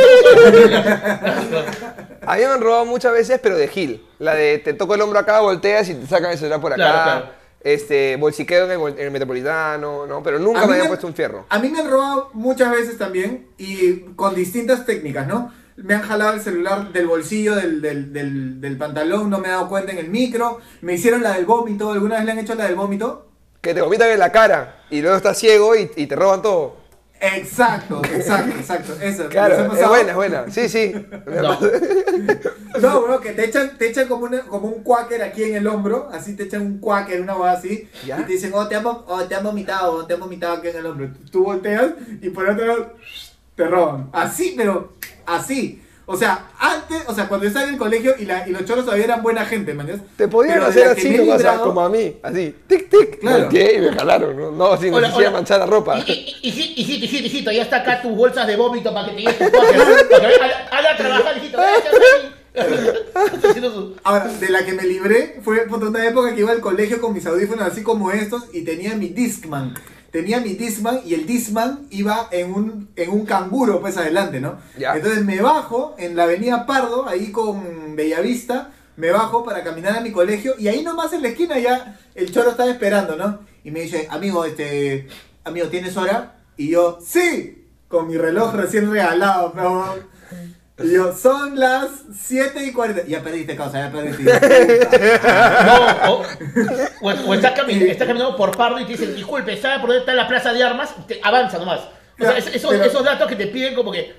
[SPEAKER 2] A mí me han robado muchas veces, pero de Gil. La de te toco el hombro acá, volteas y te sacan el celular por acá.
[SPEAKER 3] Claro, claro.
[SPEAKER 2] Este, bolsiqueo en el, en el metropolitano, ¿no? Pero nunca me
[SPEAKER 1] mí
[SPEAKER 2] habían puesto un fierro.
[SPEAKER 1] A mí me han robado muchas veces también y con distintas técnicas, ¿no? Me han jalado el celular del bolsillo del, del, del, del pantalón, no me he dado cuenta en el micro. Me hicieron la del vómito, ¿alguna vez le han hecho la del vómito?
[SPEAKER 2] Que te vomitan en la cara y luego estás ciego y, y te roban todo.
[SPEAKER 1] Exacto, exacto, exacto. Eso. ¿les ha
[SPEAKER 2] Claro, es buena, es buena. Sí, sí.
[SPEAKER 3] No.
[SPEAKER 1] No, bro, que te echan, te echan como, una- como un cuáquer aquí en el hombro, así te echan un cuáquer, una cosa así,
[SPEAKER 2] ¿Ya?
[SPEAKER 1] y te dicen, oh, te han, oh, te han vomitado, oh, te han vomitado aquí en el hombro. Tú volteas y por otro lado te roban. Así, pero así. O sea, antes, o sea, cuando yo estaba en el colegio y, la, y los choros todavía eran buena gente, ¿me entiendes?
[SPEAKER 2] Te podían
[SPEAKER 1] Pero
[SPEAKER 2] hacer así nomás,
[SPEAKER 1] librado-
[SPEAKER 2] como a mí. Así, tic, tic.
[SPEAKER 1] Claro.
[SPEAKER 2] Volteé y me jalaron. No, no sin necesidad de manchar la ropa.
[SPEAKER 3] Y- y- Hijito, hijito, hijito, ya está acá tus bolsas de vómito para que te lleves tu póker. Para que vaya- Anda a trabajar, hijito. Está haciendo su-
[SPEAKER 1] Ahora, de la que me libré fue por una época que iba al colegio con mis audífonos así como estos y tenía mi Discman. Tenía mi Discman y el Discman iba en un, en un canguro pues adelante, ¿no?
[SPEAKER 2] Ya.
[SPEAKER 1] Entonces me bajo en la avenida Pardo, ahí con Bellavista, me bajo para caminar a mi colegio y ahí nomás en la esquina ya el choro estaba esperando, ¿no? Y me dice, amigo, este, amigo, ¿tienes hora? Y yo, sí, con mi reloj recién regalado, pero... Y yo, son las 7 y 40. Ya perdiste, causa, ya perdiste.
[SPEAKER 3] No, o, o, o estás, cami- estás caminando por Pardo y te dicen, disculpe, ¿sabe por dónde está la plaza de armas? Te avanza nomás. O sea, esos,
[SPEAKER 1] pero-
[SPEAKER 3] esos datos que te piden como que...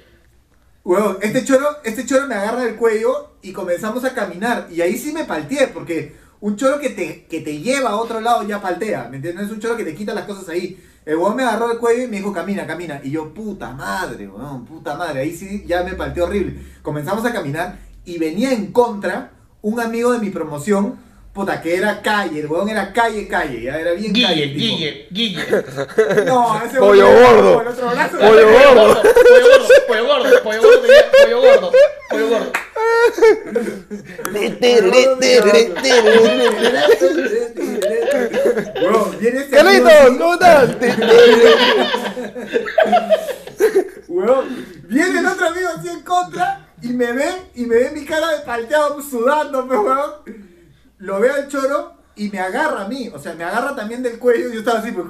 [SPEAKER 1] Huevón, este choro, este choro me agarra del cuello y comenzamos a caminar. Y ahí sí me palteé, porque un choro que te, que te lleva a otro lado ya paltea, ¿me entiendes? Es un choro que te quita las cosas ahí. El huevón me agarró del cuello y me dijo, camina, camina. Y yo, puta madre, huevón, puta madre. Ahí sí ya me palteó horrible. Comenzamos a caminar y venía en contra un amigo de mi promoción, puta, que era calle. El huevón era calle, calle, ya era bien calle.
[SPEAKER 3] Guille,
[SPEAKER 1] el tipo.
[SPEAKER 3] Guille, Guille.
[SPEAKER 1] No, ese
[SPEAKER 2] Pollo gordo.
[SPEAKER 1] el.
[SPEAKER 2] Pollo gordo.
[SPEAKER 3] Pollo gordo, pollo gordo, pollo gordo, pollo gordo, pollo gordo.
[SPEAKER 1] Huevón, viene
[SPEAKER 2] Carlitos, ¿cómo estás?
[SPEAKER 1] Viene el otro amigo así en contra y me ve y me ve mi cara de palteado sudando, pues, huevón. Lo ve al choro y me agarra a mí, o sea, me agarra también del cuello y yo estaba así, pues,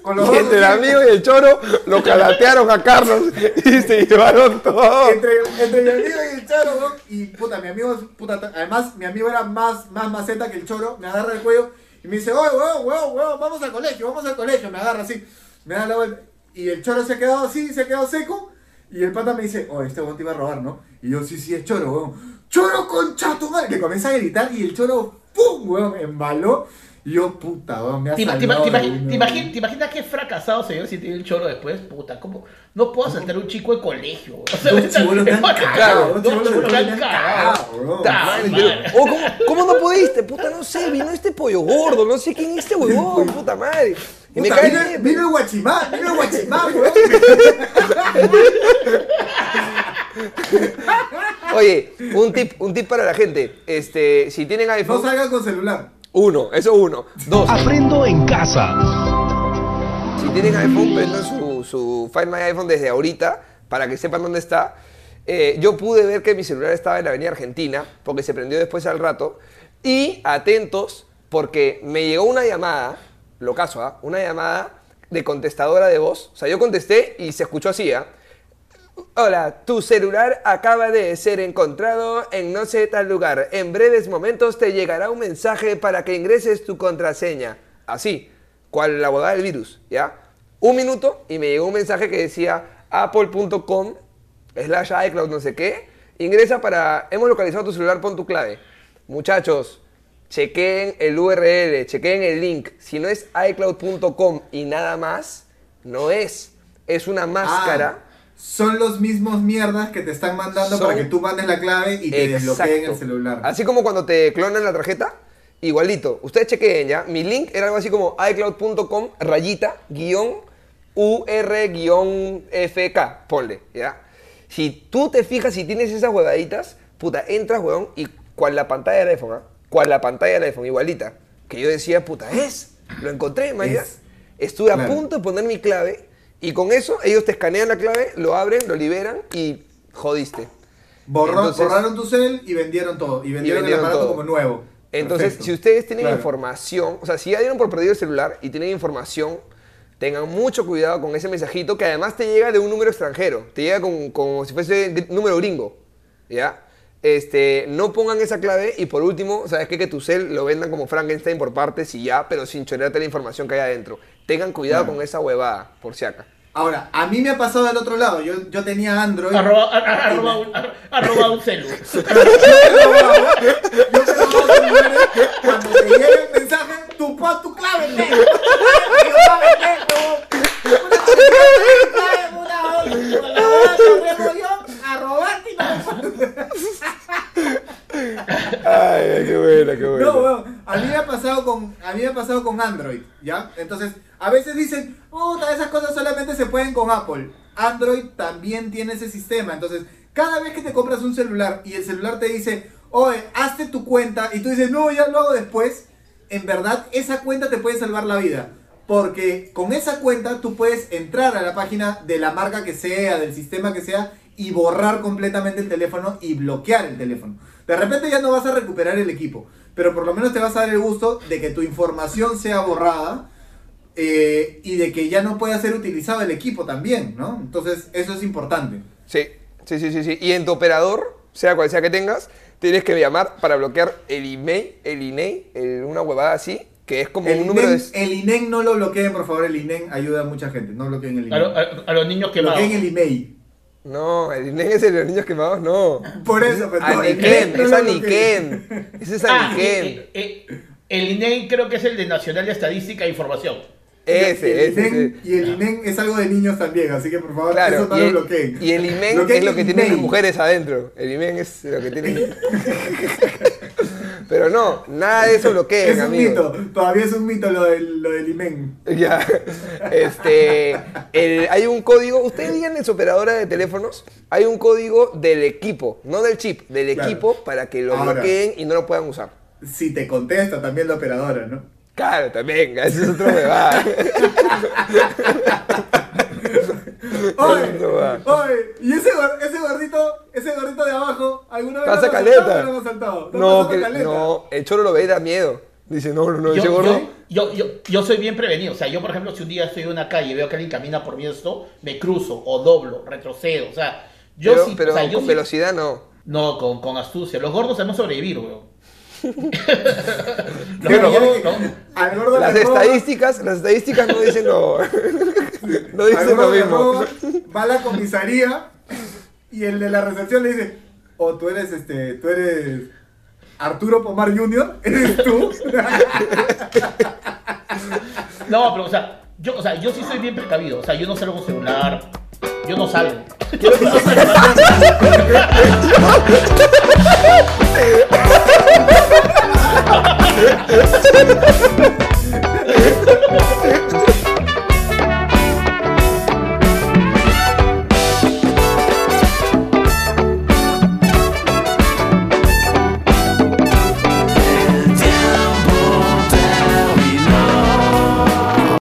[SPEAKER 1] con los
[SPEAKER 2] Y
[SPEAKER 1] dos
[SPEAKER 2] entre el amigo y el choro lo calatearon a Carlos y se llevaron todo.
[SPEAKER 1] Entre, entre mi amigo y el choro, y puta, mi amigo, puta, además mi amigo era más, más maceta que el choro, me agarra el cuello y me dice, oye, huevón, huevón, huevón, vamos al colegio, vamos al colegio, me agarra así, me da la vuelta, y el choro se ha quedado así, se ha quedado seco, y el pata me dice, oh, este huevón te iba a robar, ¿no? Y yo, sí, sí, es choro, huevón, choro concha tu madre, que comienza a gritar y el choro, pum, me embaló, y yo, puta, me ha
[SPEAKER 3] ¿Te, te, imaginas qué fracasado señor si tiene el choro después? Puta, ¿cómo? No puedo asaltar a un chico de colegio. O sea,
[SPEAKER 1] Dos chibolos me han cagado, dos
[SPEAKER 3] Dos
[SPEAKER 1] chibolos
[SPEAKER 3] chibolos
[SPEAKER 1] me
[SPEAKER 3] me
[SPEAKER 1] han
[SPEAKER 3] han
[SPEAKER 1] cagado,
[SPEAKER 3] cagado.
[SPEAKER 1] bro.
[SPEAKER 3] Ta
[SPEAKER 2] Madre,
[SPEAKER 3] madre.
[SPEAKER 2] pero- oh, ¿cómo, ¿Cómo no pudiste? Puta, no sé, vino este pollo gordo, no sé quién es este huevón, puta madre. Y me cae
[SPEAKER 1] vino, el guachimán, vino el guachimán, huevón.
[SPEAKER 2] Oye, un tip, un tip para la gente. Este, si tienen
[SPEAKER 1] No
[SPEAKER 2] iPhone,
[SPEAKER 1] salgan con celular.
[SPEAKER 2] uno, eso uno. Dos,
[SPEAKER 6] Aprendo en casa.
[SPEAKER 2] si tienen iPhone, prendan su, su Find My iPhone desde ahorita para que sepan dónde está. Eh, yo pude ver que mi celular estaba en la avenida Argentina, porque se prendió después al rato. Y atentos, porque me llegó una llamada, lo caso, ¿ah? Una llamada de contestadora de voz. O sea, yo contesté y se escuchó así, ¿ah? Hola, tu celular acaba de ser encontrado en no sé tal lugar. En breves momentos te llegará un mensaje para que ingreses tu contraseña. Así, cual la abogada del virus, ¿ya? Un minuto y me llegó un mensaje que decía apple.com slash iCloud no sé qué. Ingresa para... Hemos localizado tu celular, pon tu clave. Muchachos, chequen el URL, chequen el link. Si no es iCloud.com y nada más, no es. Es una máscara.
[SPEAKER 1] Ah, son los mismos mierdas que te están mandando
[SPEAKER 2] Son-
[SPEAKER 1] para que tú mandes la clave y te desbloqueen el
[SPEAKER 2] Exacto.
[SPEAKER 1] celular.
[SPEAKER 2] Así como cuando te clonan la tarjeta, igualito. Ustedes chequeen ya. Mi link era algo así como iCloud.com rayita guion UR guion FK, ponle, ¿ya? Si tú te fijas si tienes esas huevaditas, puta, entras, huevón, y cual la pantalla del iPhone, ¿ah? Cual la pantalla del iPhone, igualita. Que yo decía, puta, es, lo encontré.
[SPEAKER 1] Es.
[SPEAKER 2] Estuve a punto de poner mi clave, y con eso ellos te escanean la clave, lo abren, lo liberan, y jodiste.
[SPEAKER 1] Borró-
[SPEAKER 2] Entonces-
[SPEAKER 1] borraron tu cel y vendieron todo. Y vendieron,
[SPEAKER 2] vendieron
[SPEAKER 1] el aparato
[SPEAKER 2] todo.
[SPEAKER 1] como nuevo.
[SPEAKER 2] Entonces,
[SPEAKER 1] Perfecto.
[SPEAKER 2] si ustedes tienen
[SPEAKER 1] Claro.
[SPEAKER 2] información, o sea, si ya dieron por perdido el celular y tienen información, tengan mucho cuidado con ese mensajito que además te llega de un número extranjero, te llega con- como si fuese gr- número gringo, ¿ya? Este, no pongan esa clave y por último, ¿sabes qué? Que tu cel lo vendan como Frankenstein por partes y ya, pero sin chorearte la información que hay adentro. Tengan cuidado con esa huevada, por si acá.
[SPEAKER 1] Ahora, a mí me ha pasado del otro lado. Yo, yo tenía Android.
[SPEAKER 3] Arroba, arroba un, a- arroba un celu.
[SPEAKER 1] Yo te Cuando te llegue el mensaje, tú pon tu clave, pe. Yo clave. Una una una a robarte y no
[SPEAKER 2] Ay, qué buena, qué
[SPEAKER 1] No, weón, a mí me ha pasado con, a mí me ha pasado con Android, ¿ya? Entonces, a veces dicen, puta, esas cosas solamente se pueden con Apple. Android también tiene ese sistema. Entonces, cada vez que te compras un celular y el celular te dice, oye, hazte tu cuenta, y tú dices, no, ya lo hago después, en verdad, esa cuenta te puede salvar la vida. Porque con esa cuenta tú puedes entrar a la página de la marca que sea, del sistema que sea, y borrar completamente el teléfono y bloquear el teléfono. De repente ya no vas a recuperar el equipo, pero por lo menos te vas a dar el gusto de que tu información sea borrada eh, y de que ya no pueda ser utilizado el equipo también, ¿no? Entonces, eso es importante.
[SPEAKER 2] Sí, sí, sí, sí, sí. Y en tu operador, sea cual sea que tengas, tienes que llamar para bloquear el email, el INEI, el- una huevada así, que es como
[SPEAKER 1] El
[SPEAKER 2] un número
[SPEAKER 1] INEN,
[SPEAKER 2] de...
[SPEAKER 1] el INEN no lo bloqueen, por favor, el INEN ayuda a mucha gente, no bloqueen el
[SPEAKER 3] A, lo-
[SPEAKER 1] INEN.
[SPEAKER 3] a- a los niños quemados.
[SPEAKER 1] Bloqueen el email.
[SPEAKER 2] No, el INEI es el de los niños quemados, no.
[SPEAKER 1] Por eso, pues, no, el
[SPEAKER 2] Aniquén,
[SPEAKER 1] INEN no
[SPEAKER 2] es Aniquén. Ese es
[SPEAKER 3] Ah,
[SPEAKER 2] Aniquén.
[SPEAKER 3] eh, eh, eh, el INEI creo que es el de Nacional de Estadística e Información.
[SPEAKER 2] Ese,
[SPEAKER 1] el
[SPEAKER 2] ese,
[SPEAKER 1] INEN,
[SPEAKER 2] ese.
[SPEAKER 1] Y el INEN es algo de niños también, así que por favor,
[SPEAKER 2] Claro,
[SPEAKER 1] eso no
[SPEAKER 2] y
[SPEAKER 1] lo
[SPEAKER 2] el,
[SPEAKER 1] bloqueen.
[SPEAKER 2] y el IMEN
[SPEAKER 1] Bloqueen
[SPEAKER 2] es lo que tienen las mujeres adentro. El IMEN es lo que tienen. Pero no, nada de eso bloqueen,
[SPEAKER 1] Es un
[SPEAKER 2] amigos.
[SPEAKER 1] mito, todavía es un mito lo del, lo del IMEN.
[SPEAKER 2] Ya. Este. el- hay un código. Ustedes digan en su operadora de teléfonos. Hay un código del equipo, no del chip, del
[SPEAKER 1] Claro.
[SPEAKER 2] equipo para que lo
[SPEAKER 1] Ahora.
[SPEAKER 2] bloqueen y no lo puedan usar.
[SPEAKER 1] Si te contesta también la operadora, ¿no?
[SPEAKER 2] Claro, también, ese es otro huevada.
[SPEAKER 1] Oye, oye, y ese, ese gordito, ese gordito de abajo, ¿alguna vez
[SPEAKER 2] Pasa caleta.
[SPEAKER 1] no? ¿No
[SPEAKER 2] No,
[SPEAKER 1] pasado
[SPEAKER 2] que,
[SPEAKER 1] caleta?
[SPEAKER 2] no, el choro lo ve y da miedo. Dice, no, no, no,
[SPEAKER 3] Yo,
[SPEAKER 2] ese gordo.
[SPEAKER 3] yo, yo, yo, yo soy bien prevenido. O sea, yo, por ejemplo, si un día estoy en una calle y veo que alguien camina por mí esto, me cruzo o doblo, retrocedo. O sea, yo
[SPEAKER 2] pero
[SPEAKER 3] sí.
[SPEAKER 2] pero
[SPEAKER 3] o sea, yo
[SPEAKER 2] con
[SPEAKER 3] sí-
[SPEAKER 2] velocidad no.
[SPEAKER 3] No, con, con astucia. Los gordos sabemos sobrevivir, weón. Los
[SPEAKER 1] Pero
[SPEAKER 3] gordos-
[SPEAKER 1] que-
[SPEAKER 3] no.
[SPEAKER 1] Al gordo
[SPEAKER 2] Las estadísticas, las estadísticas no dicen lo, no
[SPEAKER 1] al
[SPEAKER 2] dicen lo mismo.
[SPEAKER 1] va a la comisaría y el de la recepción le dice, oh, tú eres este, tú eres Arturo Pomar Jr., ¿eres tú?
[SPEAKER 3] No, pero, o sea, yo, o sea, yo sí soy bien precavido. O sea, yo no salgo con celular. Yo no salgo.